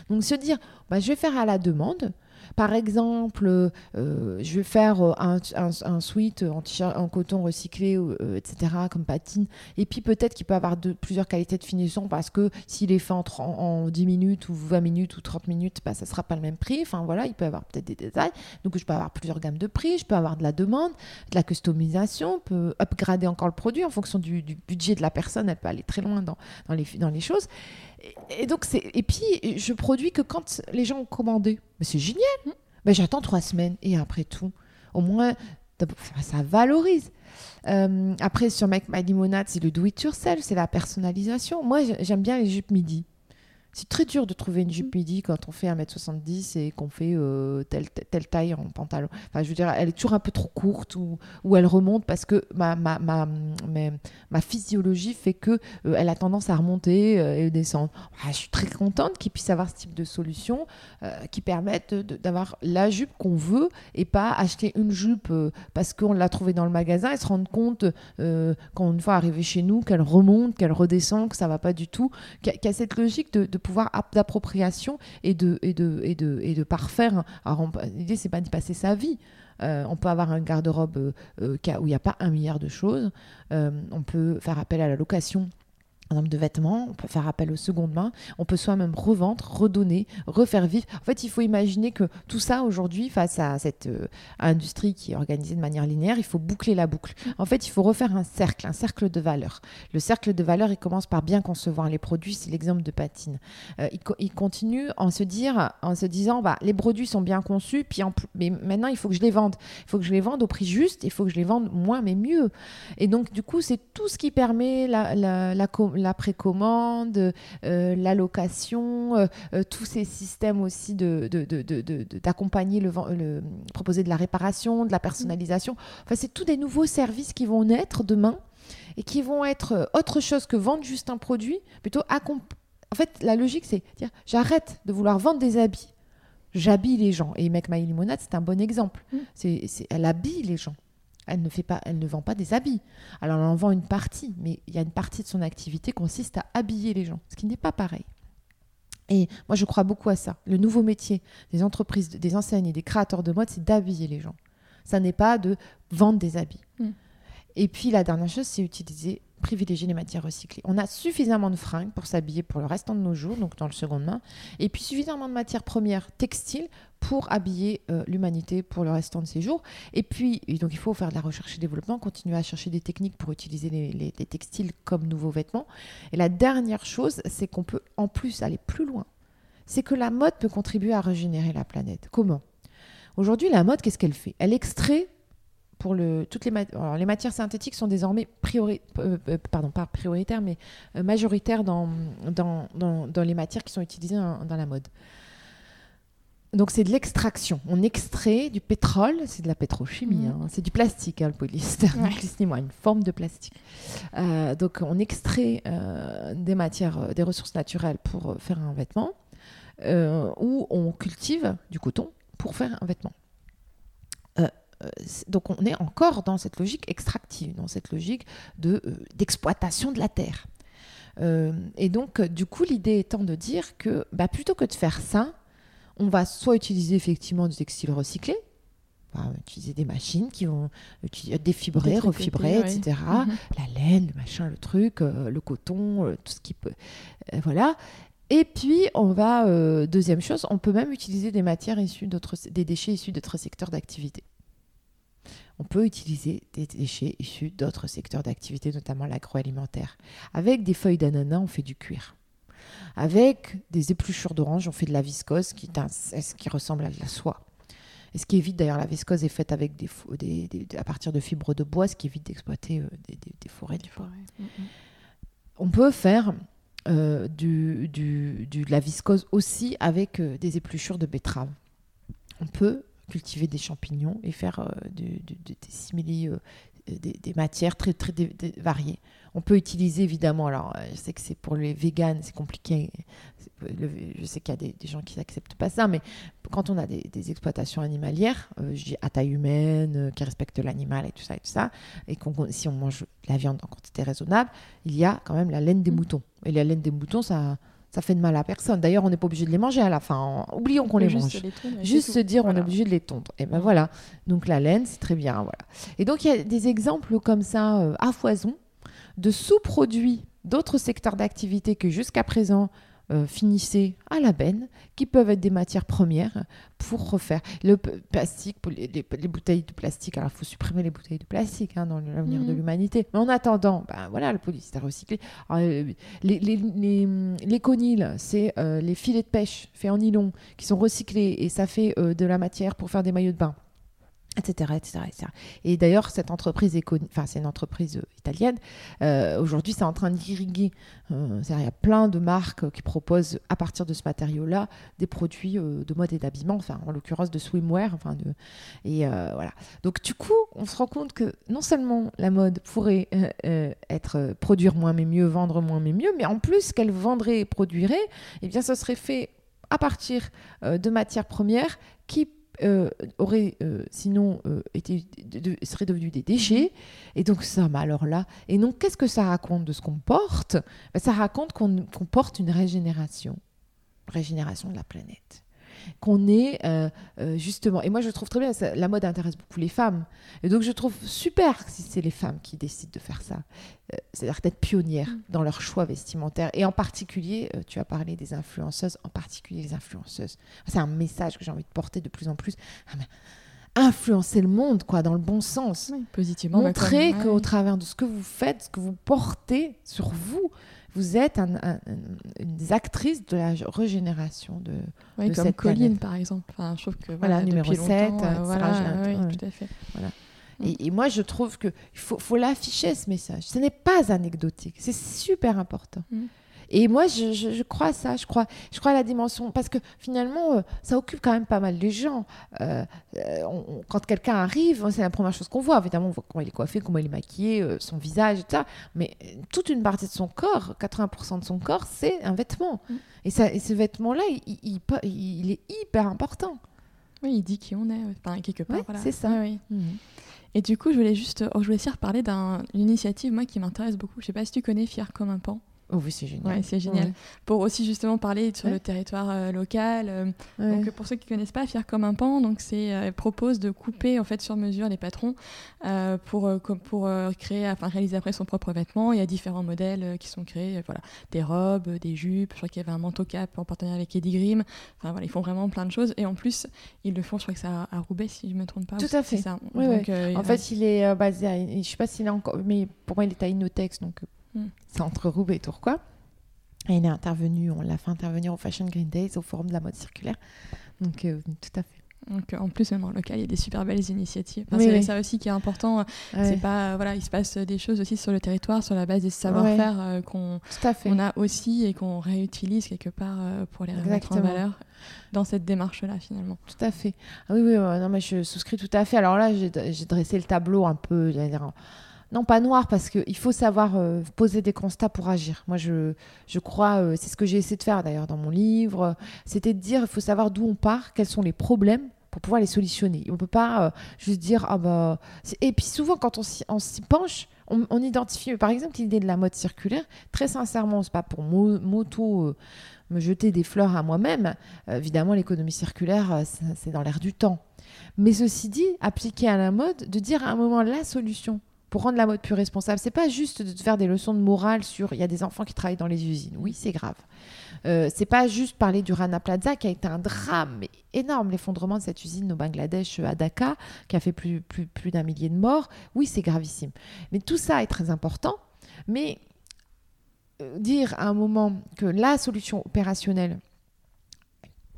Donc, se dire, bah, je vais faire à la demande. Par exemple, euh, je vais faire euh, un, un, sweat en, coton recyclé, euh, etc., comme patine. Et puis peut-être qu'il peut avoir plusieurs qualités de finition parce que s'il est fait en, en, 10 minutes ou 20 minutes ou 30 minutes, bah, ça ne sera pas le même prix. Enfin voilà, il peut avoir peut-être des détails. Donc je peux avoir plusieurs gammes de prix, je peux avoir de la demande, de la customisation, on peut upgrader encore le produit en fonction du, du budget de la personne. Elle peut aller très loin dans, dans, les, dans les choses. Et, donc c'est et puis je produis que quand les gens ont commandé. Mais c'est génial. Mmh. Ben, j'attends trois semaines et après tout, au moins ça valorise. Euh, après sur Make My Limonade, c'est le do it yourself, c'est la personnalisation. Moi j'aime bien les jupes midi. C'est très dur de trouver une jupe midi quand on fait 1m70 et qu'on fait euh, telle, telle, taille en pantalon. Enfin, je veux dire, elle est toujours un peu trop courte ou, ou elle remonte parce que ma, ma, ma, ma, physiologie fait que euh, elle a tendance à remonter euh, et descendre. Ah, je suis très contente qu'il puisse avoir ce type de solution qui permettent d'avoir la jupe qu'on veut et pas acheter une jupe parce qu'on l'a trouvée dans le magasin et se rendre compte quand une fois arrivée chez nous qu'elle remonte, qu'elle redescend, que ça va pas du tout, qu'il y, a cette logique de pouvoir d'appropriation et de, parfaire. L'idée, c'est pas d'y passer sa vie. Euh, on peut avoir un garde-robe euh, euh, où il n'y a pas un milliard de choses. on peut faire appel à la location exemple de vêtements, on peut faire appel aux secondes mains, on peut soi-même revendre, redonner, refaire vivre. En fait, il faut imaginer que tout ça aujourd'hui, face à cette euh, industrie qui est organisée de manière linéaire, il faut boucler la boucle. En fait, il faut refaire un cercle, un cercle de valeur. Le cercle de valeur, il commence par bien concevoir les produits, c'est l'exemple de Patine. Euh, il, continue en se, dire, en se disant, bah, les produits sont bien conçus, puis mais maintenant, il faut que je les vende. Il faut que je les vende au prix juste, il faut que je les vende moins, mais mieux. Et donc, du coup, c'est tout ce qui permet la précommande, euh, la location, euh, euh, tous ces systèmes aussi d'accompagner de, de, le, le, proposer de la réparation, de la personnalisation. Enfin, c'est tous des nouveaux services qui vont naître demain et qui vont être autre chose que vendre juste un produit, plutôt En fait, la logique, c'est dire j'arrête de vouloir vendre des habits. J'habille les gens. Et Make My Limonade, c'est un bon exemple. Mm. C'est, elle habille les gens. Elle ne, fait pas, elle ne vend pas des habits. Alors elle en vend une partie, mais il y a une partie de son activité qui consiste à habiller les gens, ce qui n'est pas pareil. Et moi, je crois beaucoup à ça. Le nouveau métier des entreprises, des enseignes et des créateurs de mode, c'est d'habiller les gens. Ça n'est pas de vendre des habits. Mm. Et puis la dernière chose, c'est utiliser, privilégier les matières recyclées. On a suffisamment de fringues pour s'habiller pour le restant de nos jours, donc dans le seconde main, et puis suffisamment de matières premières textiles pour habiller euh, l'humanité pour le restant de ses jours. Et puis, donc il faut faire de la recherche et développement, continuer à chercher des techniques pour utiliser les- les textiles comme nouveaux vêtements. Et la dernière chose, c'est qu'on peut en plus aller plus loin. C'est que la mode peut contribuer à régénérer la planète. Comment? Aujourd'hui, la mode, qu'est-ce qu'elle fait? Elle extrait pour le, toutes les, mat- alors, les matières synthétiques sont désormais priori- euh, euh, pardon, pas prioritaires, mais euh, majoritaires dans, dans, dans, dans les matières qui sont utilisées dans, dans la mode. Donc c'est de l'extraction. On extrait du pétrole, c'est de la pétrochimie, Mhm. hein, c'est du plastique, hein, le polyester, Ouais. Excusez-moi, une forme de plastique. Euh, donc on extrait euh, des matières, des ressources naturelles pour faire un vêtement, euh, ou on cultive du coton pour faire un vêtement. Euh, donc on est encore dans cette logique extractive, dans cette logique de, euh, d'exploitation de la terre. Euh, et donc, du coup, l'idée étant de dire que bah, plutôt que de faire ça, on va soit utiliser effectivement du textile recyclé, utiliser des machines qui vont défibrer, refibrer, ouais. etc. Mhm. La laine, le machin, le truc, euh, le coton, euh, tout ce qui peut. voilà. Et puis, on va, deuxième chose, on peut même utiliser des matières issues d'autres, des déchets issus d'autres secteurs d'activité. On peut utiliser des déchets issus d'autres secteurs d'activité, notamment l'agroalimentaire. Avec des feuilles d'ananas, on fait du cuir. Avec des épluchures d'orange, on fait de la viscose, qui, est qui ressemble à de la soie. Et ce qui évite, d'ailleurs, la viscose est faite avec des, fo- des- des- à partir de fibres de bois, ce qui évite d'exploiter euh, des, forêts du bois. Mhm. On peut faire euh, du, du- du- de la viscose aussi avec euh, des épluchures de betterave. On peut cultiver des champignons et faire euh, des simili, euh, des, des matières très, très variées. On peut utiliser évidemment, alors euh, je sais que c'est pour les véganes, c'est compliqué. Le- je sais qu'il y a des, gens qui n'acceptent pas ça, mais quand on a des, exploitations animalières, euh, je dis à taille humaine, qui respectent l'animal et tout ça et tout ça, et qu'on, si on mange de la viande en quantité raisonnable, il y a quand même la laine des Mm. moutons. Et la laine des moutons, ça, ça fait de mal à personne. D'ailleurs, on n'est pas obligé de les manger à la fin. Oublions qu'on les Juste mange. les Juste se dire, on est obligé de les tondre. Et ben Mm. voilà. Donc la laine, c'est très bien. Voilà. Et donc il y a des exemples comme ça euh, à foison de sous-produits d'autres secteurs d'activité que jusqu'à présent euh, finissaient à la benne, qui peuvent être des matières premières pour refaire. Le plastique, pour les, les- les bouteilles de plastique, alors il faut supprimer les bouteilles de plastique hein, dans l'avenir de Mhm. l'humanité. Mais en attendant, ben, voilà, le polystyrène recyclé. Alors, euh, les, les, les, les conils, c'est euh, les filets de pêche faits en nylon qui sont recyclés et ça fait euh, de la matière pour faire des maillots de bain. Etc, etc. Et d'ailleurs, cette entreprise, enfin, c'est une entreprise euh, italienne. euh, Aujourd'hui, c'est en train d'irriguer. euh, il y a plein de marques qui proposent, à partir de ce matériau-là, des produits euh, de mode et d'habillement, enfin, en l'occurrence de swimwear. Enfin, de, et voilà. Donc, du coup, on se rend compte que non seulement la mode pourrait être produire moins mais mieux, vendre moins mais mieux, mais en plus, qu'elle vendrait et produirait, eh bien, ce serait fait à partir de matières premières qui euh, auraient euh, sinon euh, été, de- de- seraient devenues des déchets. Et donc ça, bah alors là, et donc qu'est-ce que ça raconte de ce qu'on porte? Bah, Ça raconte qu'on qu'on porte une régénération, régénération de la planète. Qu'on est euh, euh, justement, et moi je trouve très bien, ça- la mode intéresse beaucoup les femmes, et donc je trouve super si c'est les femmes qui décident de faire ça, Euh, c'est-à-dire d'être pionnières Mm. dans leur choix vestimentaire, et en particulier, euh, tu as parlé des influenceuses, en particulier les influenceuses. C'est un message que j'ai envie de porter de plus en plus. Ah, influencer le monde, quoi, dans le bon sens. Oui, positivement. Montrer qu'au ouais. travers de ce que vous faites, ce que vous portez sur vous, vous êtes un- un- une des actrices de la régénération de, Oui, de comme cette Colline, planète. par exemple. Enfin, je trouve que Voilà, voilà, numéro depuis 7, longtemps, etc., euh, voilà, oui, ouais. tout à fait. Mm. Et, et moi, je trouve qu'il faut, faut l'afficher, ce message. Ce n'est pas anecdotique. C'est super important. Mm. Et moi, je, je- je crois à ça. Je crois, je crois à la dimension. Parce que finalement, euh, ça occupe quand même pas mal les gens. Euh, euh, on- on- quand quelqu'un arrive, c'est la première chose qu'on voit. Évidemment, on voit comment il est coiffé, comment il est maquillé, euh, son visage, et tout ça. Mais toute une partie de son corps, 80% de son corps, c'est un vêtement. Mm. Et, ça, et ce vêtement-là, il, il- il peut- il est hyper important. Oui, il dit qui on est, enfin, quelque part. Ouais, voilà. c'est ça. Oui. Et du coup, je voulais juste, oh, je voulais aussi reparler d'une initiative moi qui m'intéresse beaucoup. Je sais pas si tu connais Fier comme un pan. Oh oui, c'est génial. Ouais, c'est génial. Pour aussi justement parler sur le territoire euh, local. Euh, donc pour ceux qui connaissent pas, Fier comme un pan, donc c'est euh, propose de couper en fait sur mesure les patrons pour pour créer, enfin réaliser après son propre vêtement. Il y a différents modèles qui sont créés, voilà, des robes, des jupes. Je crois qu'il y avait un manteau cap en partenariat avec Eddie Grimm. Enfin voilà, ils font vraiment plein de choses et en plus ils le font, je crois que c'est à, Roubaix si je me trompe pas. Tout à fait. Ça. donc, en fait, il est basé, à, je sais pas s'il est encore, mais pour moi il est à Inotex donc C'est entre Roubaix et Tourcoing. Et il est intervenu, on l'a fait intervenir au Fashion Green Days, au Forum de la mode circulaire. Donc, euh, tout à fait. Donc, en plus, même en local, il y a des super belles initiatives. c'est ça aussi qui est important. C'est pas, voilà, il se passe des choses aussi sur le territoire, sur la base des savoir-faire euh, qu'on a aussi et qu'on réutilise quelque part euh, pour les remettre en valeur dans cette démarche-là, finalement. Tout à fait. Ah oui, oui, non, mais je souscris tout à fait. Alors là, j'ai dressé le tableau un peu, non, pas noir, parce qu'il faut savoir euh, poser des constats pour agir. Moi, je, je crois, euh, c'est ce que j'ai essayé de faire d'ailleurs dans mon livre, c'était de dire, il faut savoir d'où on part, quels sont les problèmes pour pouvoir les solutionner. On ne peut pas euh, juste dire, ah bah... Et puis souvent, quand on s'y penche, on, identifie, par exemple, l'idée de la mode circulaire, très sincèrement, c'est pas pour moto me jeter des fleurs à moi-même. évidemment, l'économie circulaire, c'est dans l'air du temps. Mais ceci dit, appliquer à la mode, de dire à un moment la solution pour rendre la mode plus responsable. C'est pas juste de faire des leçons de morale sur il y a des enfants qui travaillent dans les usines. Oui, c'est grave. Euh, c'est pas juste parler du Rana Plaza qui a été un drame énorme, l'effondrement de cette usine au Bangladesh à Dhaka qui a fait plus, plus, plus d'un millier de morts. Oui, c'est gravissime. Mais tout ça est très important. Mais euh, dire à un moment que la solution opérationnelle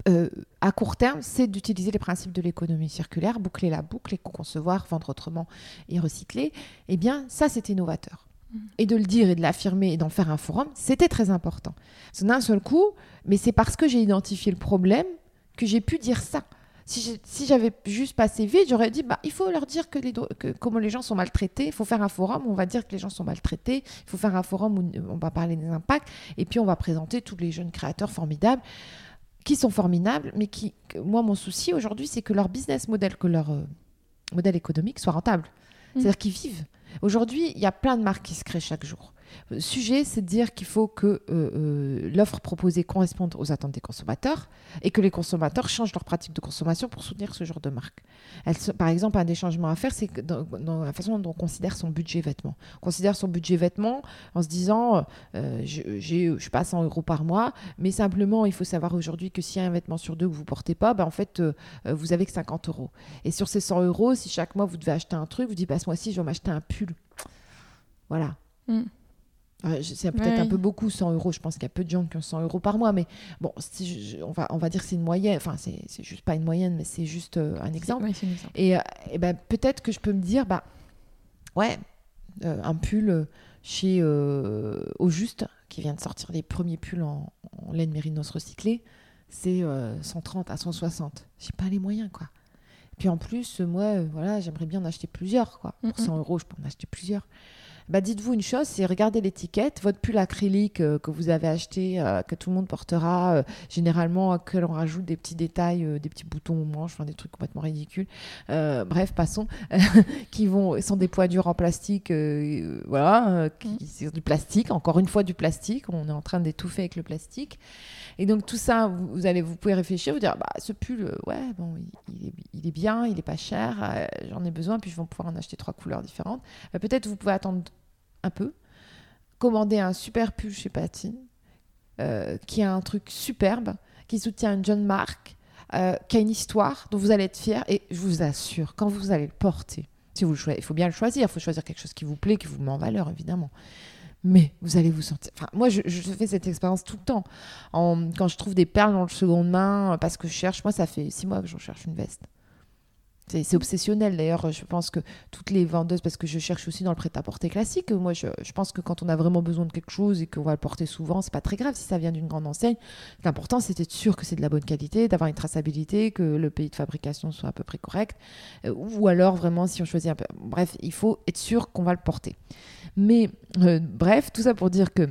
euh, à court terme, c'est d'utiliser les principes de l'économie circulaire, boucler la boucle, concevoir, vendre autrement et recycler. Eh bien, ça, c'est innovateur. Mm. Et de le dire et de l'affirmer et d'en faire un forum, c'était très important. C'est d'un seul coup, mais c'est parce que j'ai identifié le problème que j'ai pu dire ça. Si j'avais juste passé vite, j'aurais dit bah, il faut leur dire que, les que comment les gens sont maltraités. Il faut faire un forum où on va dire que les gens sont maltraités. Il faut faire un forum où on va parler des impacts. Et puis on va présenter tous les jeunes créateurs formidables qui sont formidables, mais qui, moi, mon souci aujourd'hui, c'est que leur business model, que leur euh, modèle économique soit rentable. Mmh. C'est-à-dire qu'ils vivent. Aujourd'hui, il y a plein de marques qui se créent chaque jour. Sujet, c'est de dire qu'il faut que euh, euh, l'offre proposée corresponde aux attentes des consommateurs et que les consommateurs changent leurs pratiques de consommation pour soutenir ce genre de marque. par exemple, un des changements à faire, c'est dans, la façon dont on considère son budget vêtements. On considère son budget vêtements en se disant, euh, je ne suis pas 100 euros par mois, mais simplement, il faut savoir aujourd'hui que s'il y a un vêtement sur deux que vous ne portez pas, ben, en fait, vous avez que 50 euros. Et sur ces 100 euros, si chaque mois vous devez acheter un truc, vous dites, bah, ce mois-ci, je vais m'acheter un pull. Voilà. Mm c'est peut-être un peu beaucoup, 100 euros. Je pense qu'il y a peu de gens qui ont 100 euros par mois. Mais bon, on, va, on va dire que c'est une moyenne. Enfin, c'est juste pas une moyenne, mais c'est juste euh, un exemple. Et, euh, et ben, peut-être que je peux me dire, bah, ouais, euh, un pull chez Au Juste, qui vient de sortir les premiers pulls en, laine mérinos recyclée, c'est 130 à 160. J'ai pas les moyens, quoi. Puis en plus, moi, voilà, j'aimerais bien en acheter plusieurs, quoi. Pour 100 euros, je peux en acheter plusieurs bah dites-vous une chose, c'est regardez l'étiquette, votre pull acrylique euh, que vous avez acheté, euh, que tout le monde portera, euh, généralement que l'on rajoute des petits détails, des petits boutons aux manches, enfin des trucs complètement ridicules. bref, passons, qui vont sont des poids durs en plastique, voilà, qui mm. c'est du plastique, encore une fois du plastique. On est en train d'étouffer avec le plastique. Et donc tout ça, vous, allez, vous pouvez réfléchir, vous dire, bah ce pull, ouais, bon, il, est, il est, bien, il est pas cher, j'en ai besoin, puis je vais pouvoir en acheter trois couleurs différentes. Peut-être vous pouvez attendre un peu, commander un super pull chez Patine, euh, qui a un truc superbe, qui soutient une jeune marque, euh, qui a une histoire dont vous allez être fier. Et je vous assure, quand vous allez le porter, si vous il faut bien le choisir, il faut choisir quelque chose qui vous plaît, qui vous met en valeur, évidemment. Mais vous allez vous sentir. Enfin, moi, je, fais cette expérience tout le temps. En, quand je trouve des perles dans le seconde main, parce que je cherche, moi, ça fait six mois que je cherche une veste. C'est obsessionnel d'ailleurs, je pense que toutes les vendeuses, parce que je cherche aussi dans le prêt-à-porter classique, moi je, pense que quand on a vraiment besoin de quelque chose et qu'on va le porter souvent, c'est pas très grave si ça vient d'une grande enseigne. L'important c'est d'être sûr que c'est de la bonne qualité, d'avoir une traçabilité, que le pays de fabrication soit à peu près correct, euh, ou alors vraiment si on choisit un peu. Bref, il faut être sûr qu'on va le porter. Mais euh, bref, tout ça pour dire que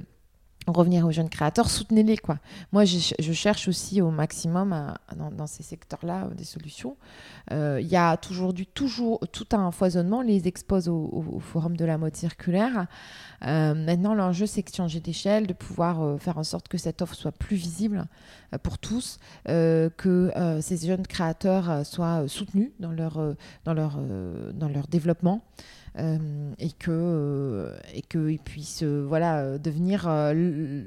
revenir aux jeunes créateurs, soutenez-les quoi. Moi, je, cherche aussi au maximum dans, ces secteurs-là des solutions. Euh, il y a toujours tout un foisonnement. Les expose au, forum de la mode circulaire. Euh, maintenant, l'enjeu c'est de changer d'échelle, de pouvoir euh, faire en sorte que cette offre soit plus visible pour tous, que ces jeunes créateurs soient soutenus dans leur développement. Euh, et que euh, et qu'ils puissent euh, voilà devenir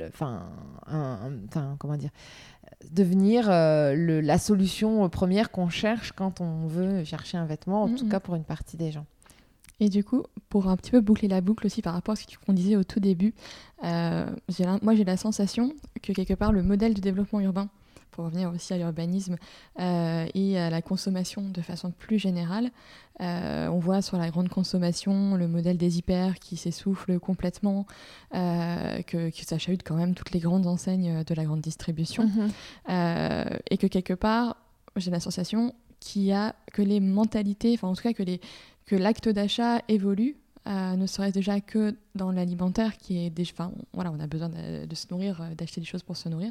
enfin comment dire devenir la solution première qu'on cherche quand on veut chercher un vêtement, en tout mhm. cas pour une partie des gens. Et du coup, pour un petit peu boucler la boucle aussi par rapport à ce qu'on disait au tout début, moi j'ai la sensation que quelque part le modèle de développement urbain pour revenir aussi à l'urbanisme euh, et à la consommation de façon plus générale. Euh, on voit sur la grande consommation le modèle des hyper qui s'essouffle complètement, euh, que, ça chahute quand même toutes les grandes enseignes de la grande distribution, mhm. et que quelque part, j'ai l'association qu'il y a que les mentalités, enfin en tout cas que les que l'acte d'achat évolue euh, ne serait-ce déjà que dans l'alimentaire, qui est déjà, voilà, on a besoin de, se nourrir, euh, d'acheter des choses pour se nourrir,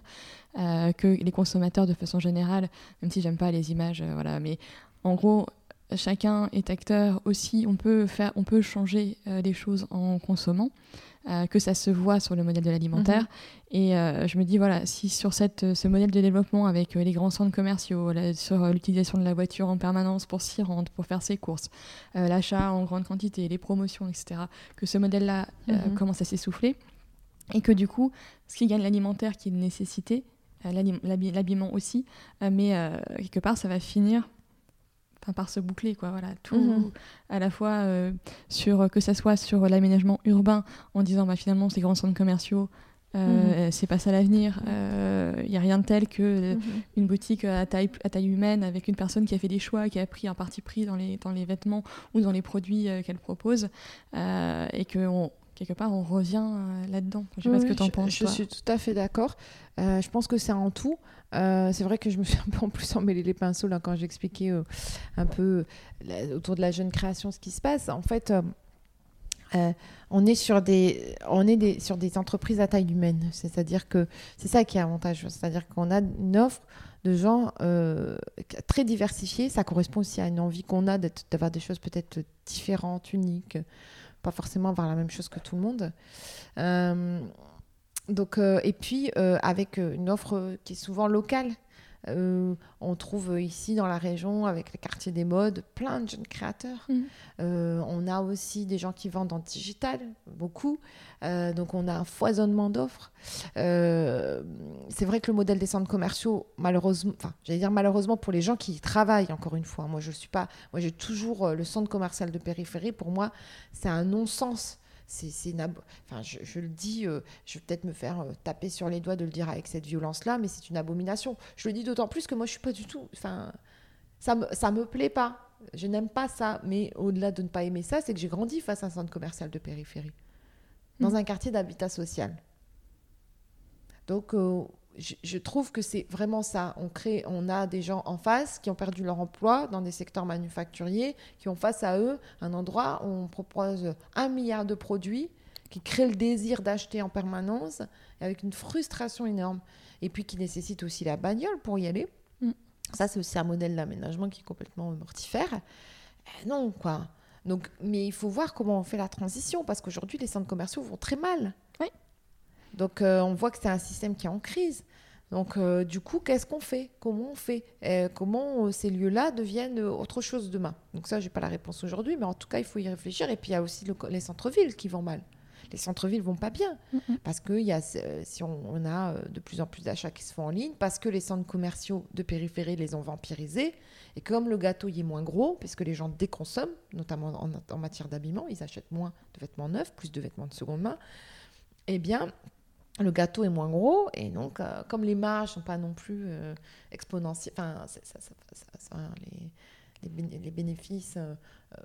euh, que les consommateurs de façon générale, même si j'aime pas les images, voilà, mais en gros, chacun est acteur aussi. On peut faire, on peut changer les choses en consommant. Euh, que ça se voit sur le modèle de l'alimentaire. Mhm. Et euh, je me dis, voilà, si sur cette, euh, ce modèle de développement avec les grands centres commerciaux, sur l'utilisation de la voiture en permanence pour s'y rendre, pour faire ses courses, l'achat en grande quantité, les promotions, etc., que ce modèle-là mhm. commence à s'essouffler, et que du coup, ce qui gagne l'alimentaire, qui est une nécessité, l'habillement aussi, mais quelque part, ça va finir par se boucler quoi voilà tout mhm. à la fois euh, sur que ça soit sur l'aménagement urbain en disant bah finalement ces grands centres commerciaux euh, mhm. c'est pas ça l'avenir il euh, y a rien de tel que mhm. une boutique à taille à taille humaine avec une personne qui a fait des choix qui a pris un parti pris dans les dans les vêtements ou dans les produits qu'elle propose et que on, quelque part, on revient là-dedans. Je sais pas ce que tu en penses. Je, suis tout à fait d'accord. je pense que c'est en tout. Euh, c'est vrai que je me suis un peu en plus emmêlé les pinceaux là, quand j'expliquais euh, un peu autour de la jeune création ce qui se passe. En fait, euh, on est, sur des, on est des, sur des entreprises à taille humaine. C'est-à-dire que c'est ça qui est avantageux. C'est-à-dire qu'on a une offre de gens très diversifiés. Ça correspond aussi à une envie qu'on a d'avoir des choses peut-être différentes, uniques, pas forcément avoir la même chose que tout le monde. Donc, euh, et puis, euh, avec euh, une offre qui est souvent locale. On trouve ici dans la région, avec les quartiers des modes, plein de jeunes créateurs. Mmh. on a aussi des gens qui vendent en digital, beaucoup. donc on a un foisonnement d'offres. c'est vrai que le modèle des centres commerciaux, malheureusement, enfin, j'allais dire malheureusement pour les gens qui y travaillent, encore une fois. Moi, je suis pas, moi, j'ai toujours le centre commercial de périphérie. Pour moi, c'est un non-sens c'est enfin, je, le dis, euh, je vais peut-être me faire euh, taper sur les doigts de le dire avec cette violence-là, mais c'est une abomination. Je le dis d'autant plus que moi, je suis pas du tout. Enfin, ça me, ça me plaît pas. Je n'aime pas ça. Mais au-delà de ne pas aimer ça, c'est que j'ai grandi face à un centre commercial de périphérie, dans mmh. un quartier d'habitat social. Donc, euh, je, trouve que c'est vraiment ça. On crée, on a des gens en face qui ont perdu leur emploi dans des secteurs manufacturiers, qui ont face à eux un endroit où on propose un milliard de produits, qui crée le désir d'acheter en permanence, avec une frustration énorme, et puis qui nécessite aussi la bagnole pour y aller. Mm. Ça, c'est aussi un modèle d'aménagement qui est complètement mortifère. Eh non, quoi. Donc, mais il faut voir comment on fait la transition, parce qu'aujourd'hui, les centres commerciaux vont très mal. Donc euh, on voit que c'est un système qui est en crise. Donc euh, du coup, qu'est-ce qu'on fait? Comment on fait? Comment euh, ces lieux-là deviennent autre chose demain? Donc ça, j'ai pas la réponse aujourd'hui, mais en tout cas, il faut y réfléchir. Et puis il y a aussi les centres-villes qui vont mal. Les centres-villes vont pas bien parce que y a, si on, a de plus en plus d'achats qui se font en ligne, parce que les centres commerciaux de périphérie les ont vampirisés, et comme le gâteau y est moins gros, puisque les gens déconsomment, notamment en, en matière d'habillement, ils achètent moins de vêtements neufs, plus de vêtements de seconde main, eh bien, le gâteau est moins gros et donc euh, comme les marges sont pas non plus euh, exponentielles, enfin les, les, bénéfices.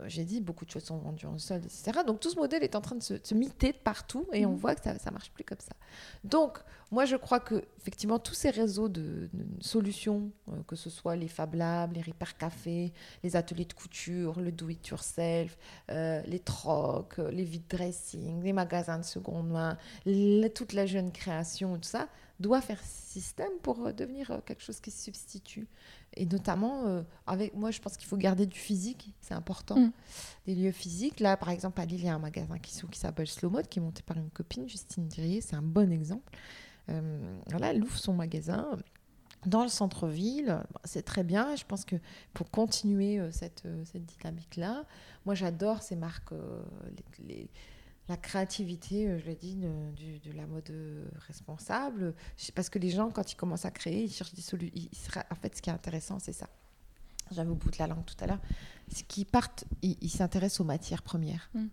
J'ai dit, beaucoup de choses sont vendues en solde, etc. Donc tout ce modèle est en train de se, se miter de partout et on mhm. voit que ça ne marche plus comme ça. Donc moi, je crois que effectivement tous ces réseaux de, solutions, que ce soit les Fab Labs, les Repair Café, les ateliers de couture, le do-it-yourself, les trocs, les vide dressing, les magasins de seconde main, toute la jeune création, tout ça, doit faire système pour euh, devenir euh, quelque chose qui se substitue. Et notamment, euh, avec moi, je pense qu'il faut garder du physique, c'est important. Mm. Des lieux physiques. Là, par exemple, à Lille, il y a un magasin qui, qui s'appelle Slow Mode, qui est monté par une copine, Justine Dirier, c'est un bon exemple. là, elle ouvre son magasin dans le centre-ville. C'est très bien. Je pense que pour continuer cette, cette dynamique-là, moi, j'adore ces marques, les la créativité, euh, je l'ai dit, de, la mode euh, responsable. Parce que les gens, quand ils commencent à créer, ils cherchent des solutions. En fait, ce qui est intéressant, c'est ça. J'avais au bout de la langue tout à l'heure. C'est qu'ils partent, ils s'intéressent aux matières premières. Mm.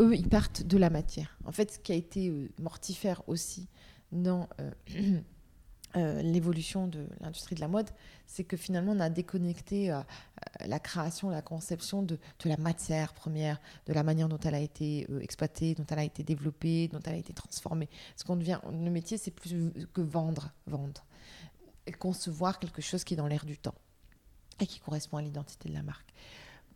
Eux, ils partent de la matière. En fait, ce qui a été euh, mortifère aussi dans Euh, l'évolution de l'industrie de la mode, c'est que finalement on a déconnecté euh, euh, la création, la conception de, la matière première, de la manière dont elle a été exploitée, dont elle a été développée, dont elle a été transformée. Ce qu'on devient, le métier, c'est plus que vendre, vendre, concevoir quelque chose qui est dans l'air du temps et qui correspond à l'identité de la marque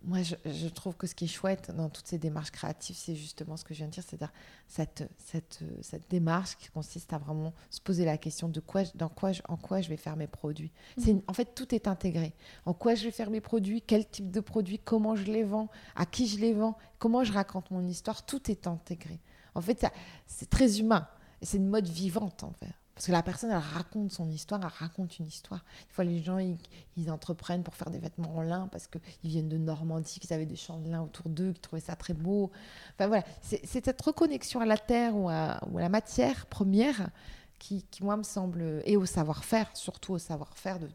moi, je, trouve que ce qui est chouette dans toutes ces démarches créatives, c'est justement ce que je viens de dire, c'est-à-dire cette, cette, cette, démarche qui consiste à vraiment se poser la question de quoi, dans quoi, en quoi je vais faire mes produits. C'est, en fait, tout est intégré. En quoi je vais faire mes produits, quel type de produits, comment je les vends, à qui je les vends, comment je raconte mon histoire, tout est intégré. En fait, c'est très humain. C'est une mode vivante, en fait. Parce que la personne, elle raconte son histoire, elle raconte une histoire. Des fois, les gens, ils, entreprennent pour faire des vêtements en lin parce qu'ils viennent de Normandie, qu'ils avaient des champs de lin autour d'eux, qu'ils trouvaient ça très beau. Enfin voilà, c'est cette reconnexion à la terre ou à, la matière première qui, moi, me semble, et au savoir-faire, surtout au savoir-faire de,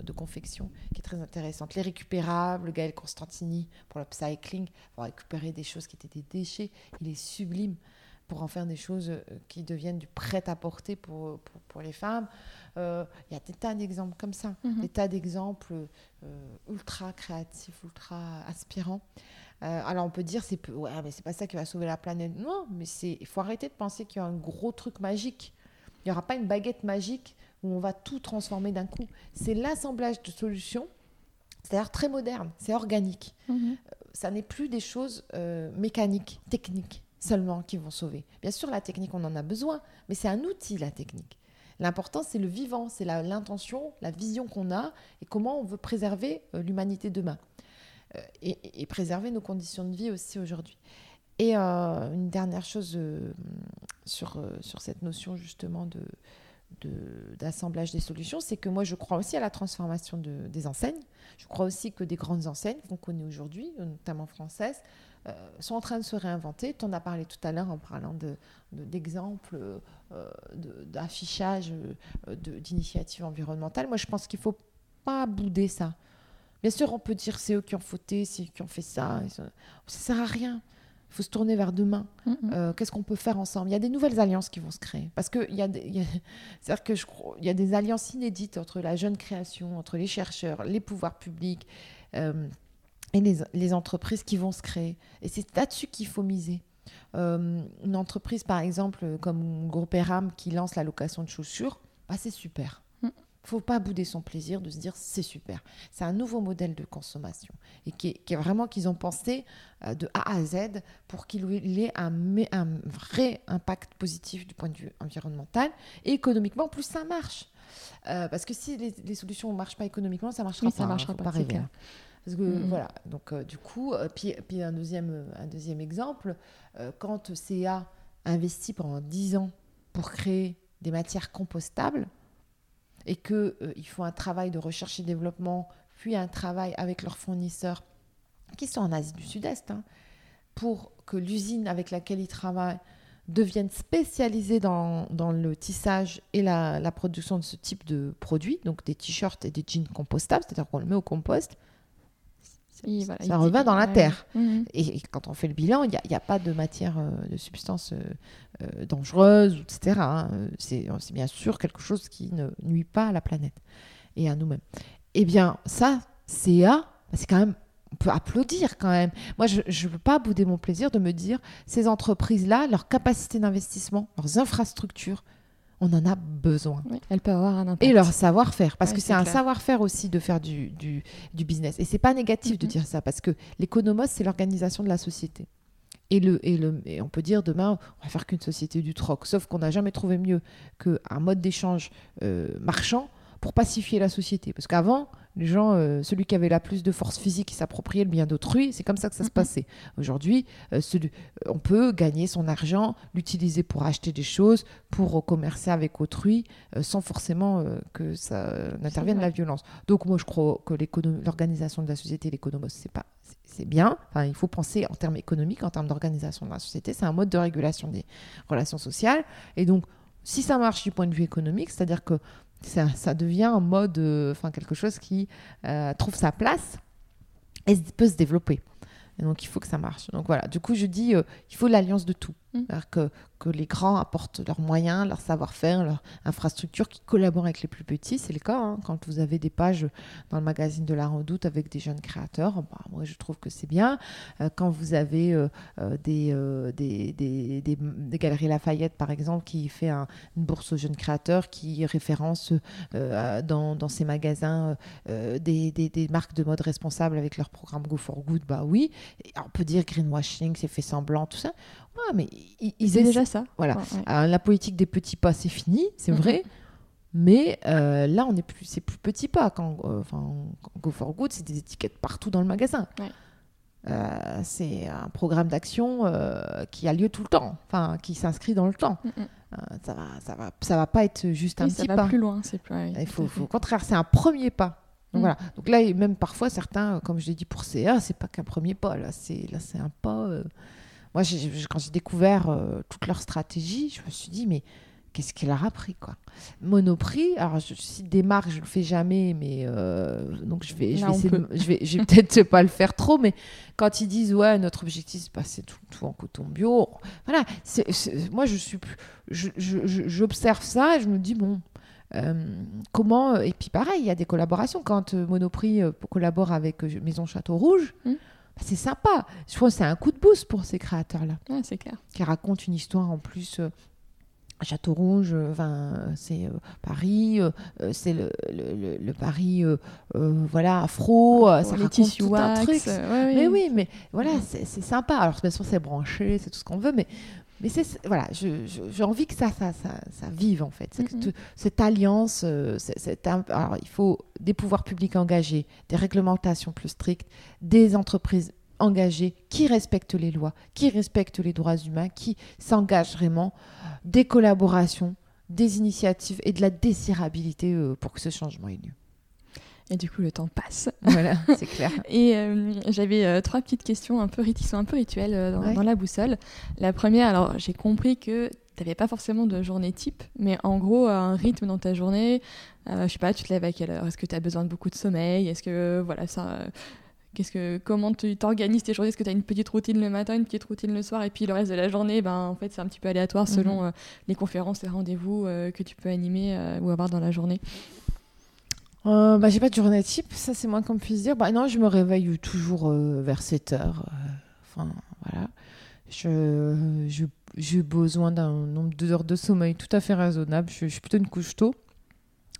de, confection, qui est très intéressante. Les récupérables, Gaël Constantini pour le cycling, pour récupérer des choses qui étaient des déchets, il est sublime pour en faire des choses euh, qui deviennent du prêt-à-porter pour, pour, les femmes. Euh, il y a des tas d'exemples comme ça, mhm. des tas d'exemples euh, ultra créatifs, ultra aspirants. alors on peut dire c'est ouais mais c'est pas ça qui va sauver la planète. Non, mais il faut arrêter de penser qu'il y a un gros truc magique. Il n'y aura pas une baguette magique où on va tout transformer d'un coup. C'est l'assemblage de solutions, c'est-à-dire très moderne, c'est organique. Mhm. ça n'est plus des choses mécaniques, techniques seulement qui vont sauver. Bien sûr, la technique, on en a besoin, mais c'est un outil, la technique. L'important, c'est le vivant, c'est l'intention, la, vision qu'on a et comment on veut préserver euh, l'humanité demain. Euh, et, préserver nos conditions de vie aussi aujourd'hui. Et euh, une dernière chose sur, sur cette notion justement de, d'assemblage des solutions, c'est que moi je crois aussi à la transformation de, des enseignes. Je crois aussi que des grandes enseignes qu'on connaît aujourd'hui, notamment françaises, sont en train de se réinventer. Tu en as parlé tout à l'heure en parlant d'exemples de, euh, d'affichage euh, d'initiatives environnementales. Moi, je pense qu'il ne faut pas bouder ça. Bien sûr, on peut dire c'est eux qui ont fauté, c'est eux qui ont fait ça. Ça ne sert à rien. Il faut se tourner vers demain. Qu'est-ce qu'on peut faire ensemble? Il y a des nouvelles alliances qui vont se créer. Parce qu'il y, a des, que je, y a des alliances inédites entre la jeune création, entre les chercheurs, les pouvoirs publics et les, entreprises qui vont se créer. Et c'est là-dessus qu'il faut miser. Euh, une entreprise, par exemple, comme Groupe Eram qui lance la location de chaussures, bah, c'est super. Il mm. ne faut pas bouder son plaisir de se dire c'est super. C'est un nouveau modèle de consommation et qui est, vraiment qu'ils ont pensé euh, de A à Z pour qu'il ait un, un, vrai impact positif du point de vue environnemental et économiquement, plus ça marche. Euh, parce que si les, solutions ne marchent pas économiquement, ça ne marchera pas. Ça marchera hein, pas, pas parce que mm-hmm. voilà, donc euh, du coup, euh, puis, puis, un, deuxième, un deuxième exemple, euh, quand CA investit pendant 10 ans pour créer des matières compostables et qu'ils font un travail de recherche et développement, puis un travail avec leurs fournisseurs qui sont en Asie du Sud-Est, hein, pour que l'usine avec laquelle ils travaillent devienne spécialisée dans, dans le tissage et la, la, production de ce type de produits, donc des t-shirts et des jeans compostables, c'est-à-dire qu'on le met au compost, ça revient dans la terre. Mhm. Et, quand on fait le bilan, il n'y a, a, pas de matière, euh, de substance euh, euh, dangereuse, etc. Hein. C'est bien sûr quelque chose qui ne nuit pas à la planète et à nous-mêmes. Eh bien, ça, CA, bah, c'est quand même on peut applaudir quand même. Moi, je ne veux pas bouder mon plaisir de me dire, ces entreprises-là, leur capacité d'investissement, leurs infrastructures, on en a besoin. elles peuvent avoir un impact. Et leur savoir-faire, parce que c'est un savoir-faire aussi de faire du, du, business. Et c'est pas négatif de dire ça, parce que l'économos, c'est l'organisation de la société. Et, le, et, le, et on peut dire demain, on va faire qu'une société du troc. Sauf qu'on n'a jamais trouvé mieux qu'un mode d'échange euh, marchand pour pacifier la société. Parce qu'avant, les gens, euh, celui qui avait la plus de force physique, qui s'appropriait le bien d'autrui, c'est comme ça que ça se passait. Aujourd'hui, euh, on peut gagner son argent, l'utiliser pour acheter des choses, pour commercer avec autrui, euh, sans forcément que ça n'intervienne la violence. Donc moi, je crois que l'organisation de la société, l'économos, c'est pas c'est bien. Enfin, il faut penser en termes économiques, en termes d'organisation de la société. C'est un mode de régulation des relations sociales. Et donc, si ça marche du point de vue économique, c'est-à-dire que ça, devient un mode, euh, enfin quelque chose qui euh, trouve sa place et peut se développer. Et donc il faut que ça marche. Donc voilà, du coup je dis, euh, il faut l'alliance de tout. Que, que les grands apportent leurs moyens, leur savoir-faire, leur infrastructure, qui collaborent avec les plus petits. C'est le cas. Hein. Quand vous avez des pages dans le magazine de la Redoute avec des jeunes créateurs, bah, moi je trouve que c'est bien. Euh, quand vous avez euh, euh, des, des, des, des, Galeries Lafayette, par exemple, qui fait une bourse aux jeunes créateurs, qui référence dans, dans ses magasins des, marques de mode responsables avec leur programme Go for Good, bah oui. on peut dire greenwashing, c'est fait semblant, tout ça. Ah, mais ils, ont déjà ça. Voilà. la politique des petits pas, c'est fini, c'est vrai. Mais euh, là, on est plus, c'est plus petit pas. Quand, euh, enfin, Go for Good, c'est des étiquettes partout dans le magasin. Euh, c'est un programme d'action qui a lieu tout le temps, enfin, qui s'inscrit dans le temps. Mm, ça va, ça va, ça va pas être juste un petit pas. Ça va plus loin, c'est plus. Il faut, au contraire, c'est un premier pas. Donc, mm. voilà. Donc là, même parfois, certains, comme je l'ai dit pour CA, c'est pas qu'un premier pas. Là, c'est là, c'est un pas moi, quand j'ai découvert euh, toute leur stratégie, je me suis dit, mais qu'est-ce qu'il leur a pris quoi? Monoprix, alors je cite des marques, je le fais jamais, mais euh, donc je vais, je vais, je vais, peut-être pas le faire trop, mais quand ils disent ouais notre objectif c'est passer tout, tout, en coton bio, voilà, moi je suis, j'observe ça, et je me dis bon. Euh, comment et puis pareil il y a des collaborations. Quand Monoprix collabore avec Maison Château Rouge mmh c'est sympa. Je trouve que c'est un coup de boost pour ces créateurs-là. c'est clair. Qui racontent une histoire en plus. Euh, Château Rouge, euh, c'est euh, Paris, c'est le, le, Paris, voilà, afro, ça raconte tout un truc. mais oui, mais voilà, c'est sympa. Alors bien sûr, c'est branché, c'est tout ce qu'on veut, mais mais c'est voilà, j'ai envie que ça, ça, ça, ça, vive en fait. Cette alliance, euh, alors il faut des pouvoirs publics engagés, des réglementations plus strictes, des entreprises engagées qui respectent les lois, qui respectent les droits humains, qui s'engagent vraiment, des collaborations, des initiatives et de la désirabilité euh, pour que ce changement ait lieu. Et du coup, le temps passe. Voilà, c'est clair. et euh, j'avais euh, trois petites questions un peu, qui sont un peu rituelles euh, dans, la boussole. La première, alors j'ai compris que tu n'avais pas forcément de journée type, mais en gros, un rythme dans ta journée. je sais pas, tu te lèves à quelle heure? Est-ce que tu as besoin de beaucoup de sommeil? Est-ce que, voilà, ça. Qu'est-ce que, comment tu t'organises tes journées? Est-ce que tu as une petite routine le matin, une petite routine le soir, et puis le reste de la journée, ben, en fait, c'est un petit peu aléatoire selon mhm. les conférences, les rendez-vous que tu peux animer ou avoir dans la journée euh, bah, j'ai pas de journée type, ça c'est moins qu'on puisse dire. Bah, non, je me réveille toujours euh, vers 7 heures. Euh, enfin, voilà. Je, j'ai besoin d'un nombre d'heures de sommeil tout à fait raisonnable. Je, suis plutôt une couche tôt.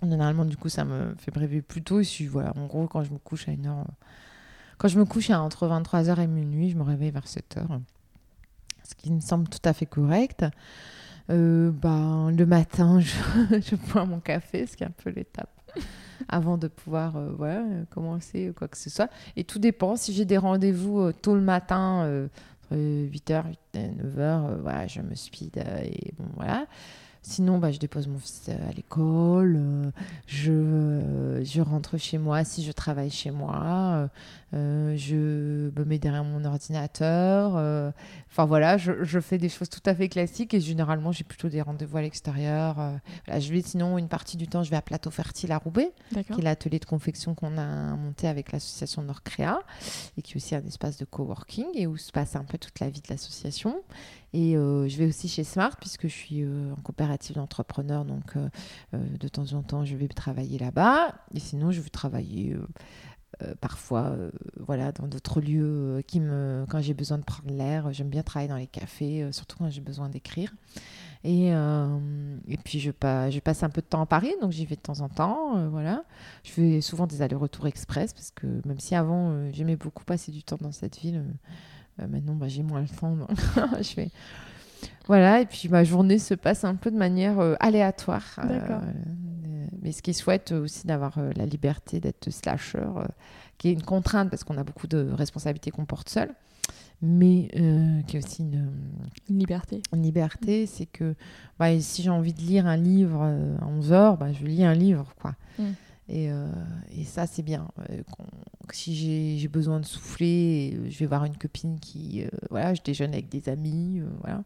Généralement, du coup, ça me fait rêver plus tôt. Et voilà, en gros, quand je me couche à une heure. Quand je me couche à entre 23h et minuit, je me réveille vers 7 heures. Ce qui me semble tout à fait correct. bah, le matin, je, je bois mon café, ce qui est un peu l'étape avant de pouvoir euh, voilà, commencer quoi que ce soit. Et tout dépend. Si j'ai des rendez-vous euh, tôt le matin, 8h, 9h, voilà, je me speed et bon, voilà. Sinon, bah, je dépose mon fils euh, à l'école, euh, je, euh, je rentre chez moi si je travaille chez moi, je me mets derrière mon ordinateur. Enfin voilà, je, je, fais des choses tout à fait classiques et généralement j'ai plutôt des rendez-vous à l'extérieur. Voilà, je vais sinon une partie du temps, je vais à Plateau Fertile à Roubaix, qui est l'atelier de confection qu'on a monté avec l'association Nordcréa et qui est aussi un espace de coworking et où se passe un peu toute la vie de l'association. Et je vais aussi chez Smart, puisque je suis en coopérative. Donc, euh, de temps en temps, je vais travailler là-bas. Et sinon, je vais travailler parfois, voilà, dans d'autres lieux qui me, quand j'ai besoin de prendre l'air, j'aime bien travailler dans les cafés, surtout quand j'ai besoin d'écrire. Et, et puis je, je passe un peu de temps à Paris, donc j'y vais de temps en temps. voilà. Je fais souvent des allers-retours express parce que même si avant j'aimais beaucoup passer du temps dans cette ville, maintenant bah, j'ai moins le temps. je fais voilà, et puis ma journée se passe un peu de manière euh, aléatoire. Euh, D'accord. mais ce qui est chouette aussi d'avoir euh, la liberté d'être slasher, qui est une contrainte parce qu'on a beaucoup de responsabilités qu'on porte seul, mais qui est aussi une, liberté. Une liberté, c'est que bah, si j'ai envie de lire un livre en 11 heures, bah, je lis un livre. quoi. Mm. Et, et, ça, c'est bien. si j'ai besoin de souffler, je vais voir une copine qui. voilà, je déjeune avec des amis. voilà.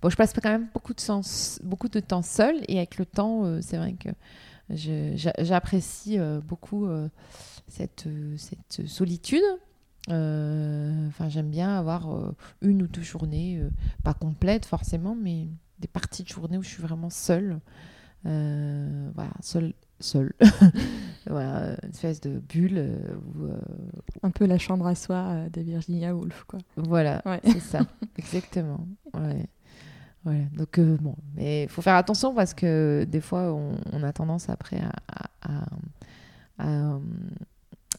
Bon, je passe quand même beaucoup de, temps seule et avec le temps, euh, c'est vrai que j'apprécie euh, beaucoup euh, cette, cette solitude. Enfin, j'aime bien avoir une ou deux journées, pas complètes forcément, mais des parties de journée où je suis vraiment seule. voilà, seule seule. voilà, une espèce de bulle. Un peu la chambre à soi de Virginia Woolf, quoi. Voilà, c'est ça, exactement. Ouais. Voilà, donc euh, bon, mais il faut faire attention parce que des fois on, a tendance après à, à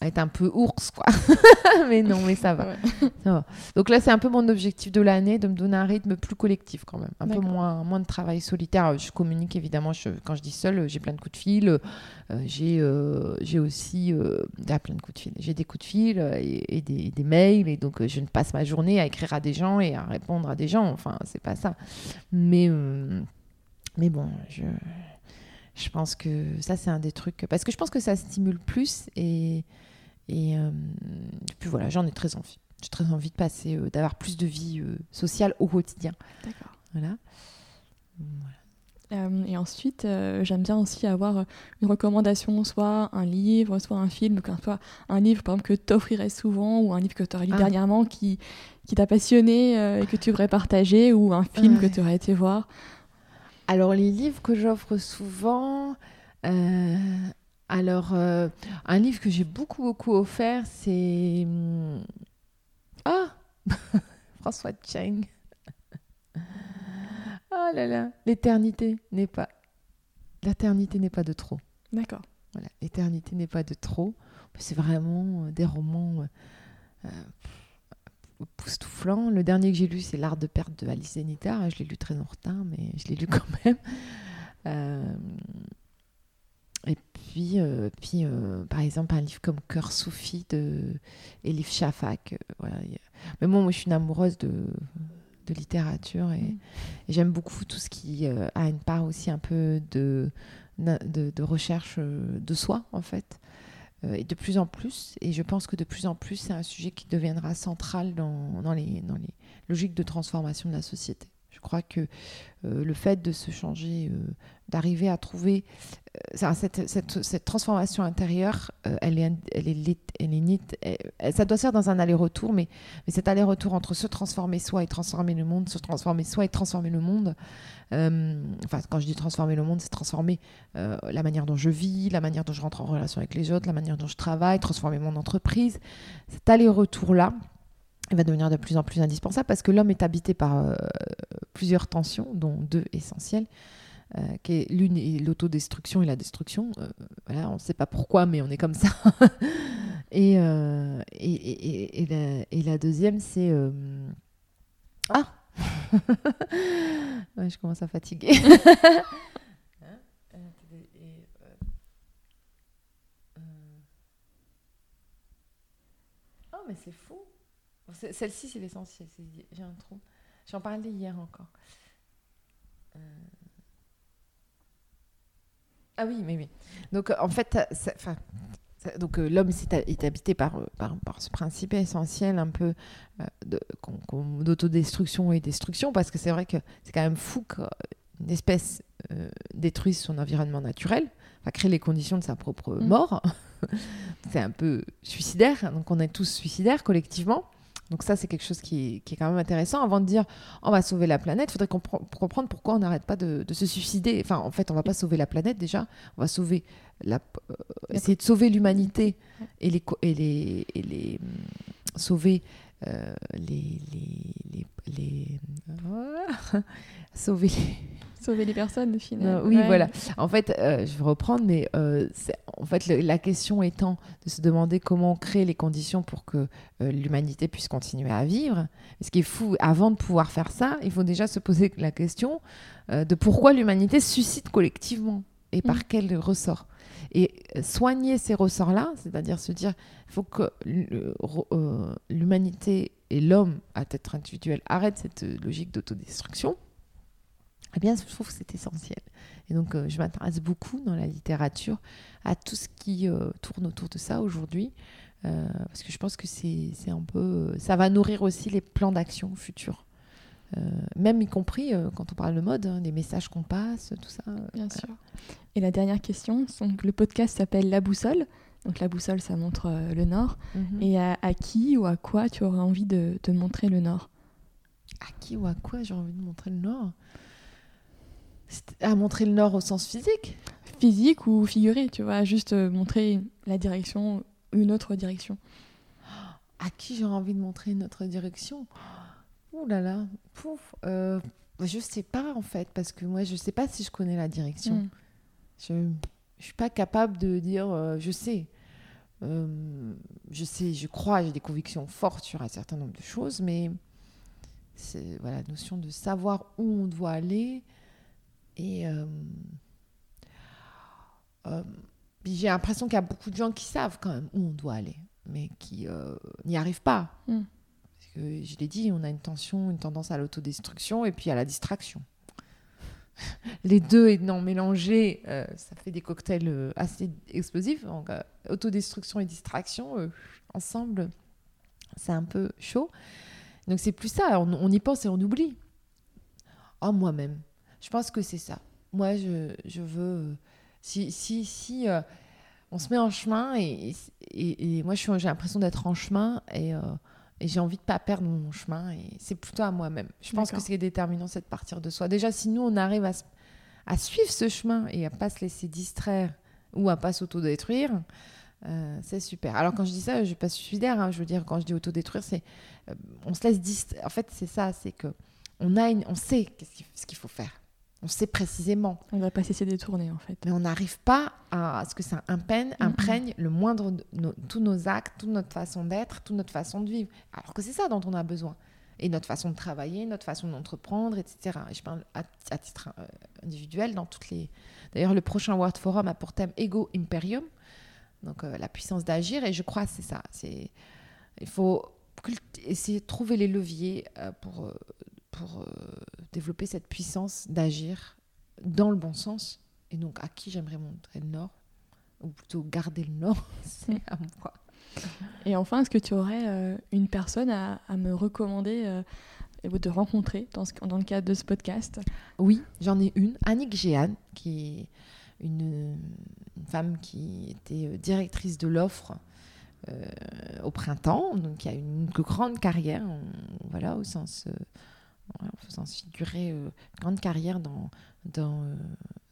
être un peu ours, quoi. mais non, mais ça va. Donc là, c'est un peu mon objectif de l'année, de me donner un rythme plus collectif quand même. Un peu moins, moins de travail solitaire. Je communique évidemment, quand je dis seul, j'ai plein de coups de fil. Euh, j'ai euh, j'ai aussi euh, ah, plein de coups de fil. J'ai des coups de fil et, des, des, mails. Et donc, je ne passe ma journée à écrire à des gens et à répondre à des gens. Enfin, c'est pas ça. Mais, mais bon, je je pense que ça, c'est un des trucs. Parce que je pense que ça stimule plus et, et euh, puis voilà, j'en ai très envie. J'ai très envie de passer, euh, d'avoir plus de vie euh, sociale au quotidien. D'accord. Voilà. et ensuite, j'aime bien aussi avoir une recommandation, soit un livre, soit un film, donc soit un livre par exemple que tu offrirais souvent, ou un livre que tu aurais lu ah. dernièrement qui, qui t'a passionné et que tu voudrais partager, ou un film que tu aurais été voir. Alors les livres que j'offre souvent, alors, euh, un livre que j'ai beaucoup, beaucoup offert, c'est. Hmm, ah François Cheng. oh là là L'éternité n'est pas. L'éternité n'est pas de trop. D'accord. Voilà, l'éternité n'est pas de trop. C'est vraiment euh, des romans euh, époustouflants. Le dernier que j'ai lu, c'est L'art de perte de Alice Zenita. Je l'ai lu très en retard, mais je l'ai lu quand même. Et puis, euh, puis euh, par exemple, un livre comme Cœur Soufi de Elif Shafak. Euh, voilà. Mais moi, moi, je suis une amoureuse de, de littérature et, mm. j'aime beaucoup tout ce qui a une part aussi un peu de, de, de recherche de soi, en fait. et de plus en plus, et je pense que de plus en plus, c'est un sujet qui deviendra central dans, dans, les, dans les logiques de transformation de la société. Je crois que le fait de se changer, d'arriver à trouver euh, cette, transformation intérieure, euh, elle, est, elle, est, elle est ça doit se faire dans un aller-retour, mais, mais cet aller-retour entre se transformer soi et transformer le monde, se transformer soi et transformer le monde, euh, enfin quand je dis transformer le monde, c'est transformer la manière dont je vis, la manière dont je rentre en relation avec les autres, la manière dont je travaille, transformer mon entreprise. Cet aller-retour-là, va devenir de plus en plus indispensable parce que l'homme est habité par plusieurs tensions, dont deux essentielles. Euh, qui est l'une est l'autodestruction et la destruction. Euh, voilà, on ne sait pas pourquoi, mais on est comme ça. Euh, et, et, et, la, et, la, deuxième, c'est ah, je commence à fatiguer. oh, mais c'est fou. Celle-ci, c'est l'essentiel. J'ai un trou. J'en parlais hier encore. Ah oui, mais oui. Donc, en fait, donc l'homme est, habité par, par, ce principe essentiel un peu euh, d'autodestruction et destruction, parce que c'est vrai que c'est quand même fou qu'une espèce euh, détruise son environnement naturel, va créer les conditions de sa propre mm. mort. c'est un peu suicidaire, donc on est tous suicidaires collectivement. Donc ça, c'est quelque chose qui est, qui est, quand même intéressant. Avant de dire on va sauver la planète, il faudrait comprendre pourquoi on n'arrête pas de, se suicider. Enfin, en fait, on va pas sauver la planète déjà, on va sauver la, euh, essayer de sauver l'humanité et les, et les, et les hum, sauver euh, les, les, les, sauver les sauver les personnes finalement. oui, voilà. En fait, euh, je vais reprendre, mais euh, en fait la question étant de se demander comment créer les conditions pour que euh, l'humanité puisse continuer à vivre. Ce qui est fou, avant de pouvoir faire ça, il faut déjà se poser la question de pourquoi l'humanité suscite collectivement et par mm. quel ressort. Et soigner ces ressorts-là, c'est-à-dire se dire, il faut que l'humanité et l'homme à tête individuelle arrêtent cette logique d'autodestruction eh bien, je trouve que c'est essentiel. Et donc, euh, je m'intéresse beaucoup dans la littérature à tout ce qui euh, tourne autour de ça aujourd'hui, euh, parce que je pense que c'est un peu, ça va nourrir aussi les plans d'action futurs. Même y compris quand on parle de mode, hein, les messages qu'on passe, tout ça. Bien sûr. Et la dernière question, donc, le podcast s'appelle La Boussole. Donc la boussole, ça montre le nord. Mhm. Et à, qui ou à quoi tu aurais envie de, de montrer le nord? À qui ou à quoi j'ai envie de montrer le nord? À montrer le nord au sens physique? Physique ou figuré, tu vois, juste euh, montrer la direction, une autre direction. À qui j'aurais envie de montrer une autre direction? Ouh là là, pouf. Euh, je sais pas en fait, parce que moi je sais pas si je connais la direction. Hmm. Je, ne suis pas capable de dire euh, je sais. Euh, je sais, je crois, j'ai des convictions fortes sur un certain nombre de choses, mais c'est voilà, la notion de savoir où on doit aller, et j'ai l'impression qu'il y a beaucoup de gens qui savent quand même où on doit aller, mais qui n'y arrivent pas. Mm. Je l'ai dit, on a une tension, une tendance à l'autodestruction et puis à la distraction. Les deux étant mélangés, ça fait des cocktails assez explosifs. Donc, autodestruction et distraction, ensemble, c'est un peu chaud. Donc c'est plus ça, on, y pense et on oublie. Oh, moi-même, je pense que c'est ça. Moi, je, veux. Si, si, si euh, on se met en chemin, et, moi, j'ai l'impression d'être en chemin, et, euh, et j'ai envie de pas perdre mon chemin, et c'est plutôt à moi-même. Je pense que c'est déterminant, c'est de partir de soi. Déjà, si nous, on arrive à, à suivre ce chemin et à pas se laisser distraire ou à pas s'autodétruire, euh, c'est super. Alors quand je dis ça, je ne suis pas suicidaire. Hein. je veux dire, quand je dis autodétruire, c'est on se laisse distraire. En fait, c'est ça, c'est que on a, on sait ce qu'il faut faire. On sait précisément. On ne va pas cesser de tourner en fait. Mais on n'arrive pas à, ce que ça imprègne, imprègne le moindre de tous nos actes, toute notre façon d'être, toute notre façon de vivre. Alors que c'est ça dont on a besoin. Et notre façon de travailler, notre façon d'entreprendre, etc. Et je parle à, titre euh, individuel dans toutes les. D'ailleurs, le prochain World Forum a pour thème Ego Imperium, donc euh, la puissance d'agir. Et je crois que c'est ça. C'est il faut essayer de trouver les leviers euh, pour pour euh, développer cette puissance d'agir dans le bon sens. Et donc, à qui j'aimerais montrer le Nord Ou plutôt garder le Nord, c'est à moi. Et enfin, est-ce que tu aurais euh, une personne à, me recommander euh, de rencontrer dans, dans, le cadre de ce podcast? Oui, j'en ai une. Annick Géane, qui est une, femme qui était directrice de l'offre au printemps, donc qui a une grande carrière, voilà, au sens en faisant figurer euh, grande carrière dans, dans, euh,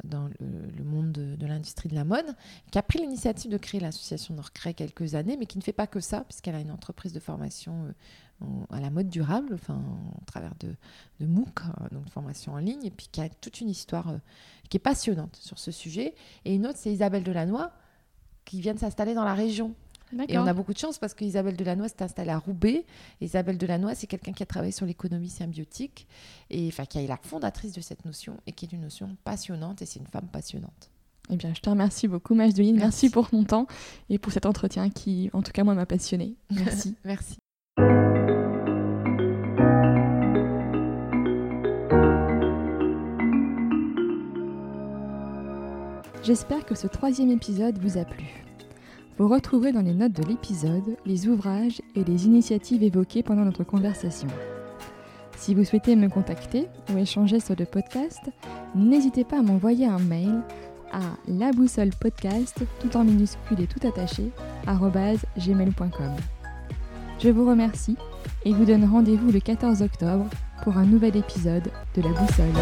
dans le, monde de, l'industrie de la mode, qui a pris l'initiative de créer l'association Nordcré quelques années, mais qui ne fait pas que ça, puisqu'elle a une entreprise de formation euh, à la mode durable, enfin, au travers de, de MOOC, donc de formation en ligne, et puis qui a toute une histoire qui est passionnante sur ce sujet. Et une autre, c'est Isabelle Delannoy, qui vient de s'installer dans la région et on a beaucoup de chance parce qu'Isabelle Delannoy s'est installée à Roubaix. Isabelle Delannoy, c'est quelqu'un qui a travaillé sur l'économie symbiotique et enfin, qui est la fondatrice de cette notion et qui est une notion passionnante et c'est une femme passionnante. Eh bien, je te remercie beaucoup, Majdeline. Merci. Merci pour ton temps et pour cet entretien qui, en tout cas, moi, m'a passionnée. Merci. Merci. J'espère que ce troisième épisode vous a plu. Vous retrouverez dans les notes de l'épisode les ouvrages et les initiatives évoquées pendant notre conversation. Si vous souhaitez me contacter ou échanger sur le podcast, n'hésitez pas à m'envoyer un mail à la boussole podcast tout en minuscule et tout attaché gmail.com. Je vous remercie et vous donne rendez-vous le 14 octobre pour un nouvel épisode de La Boussole.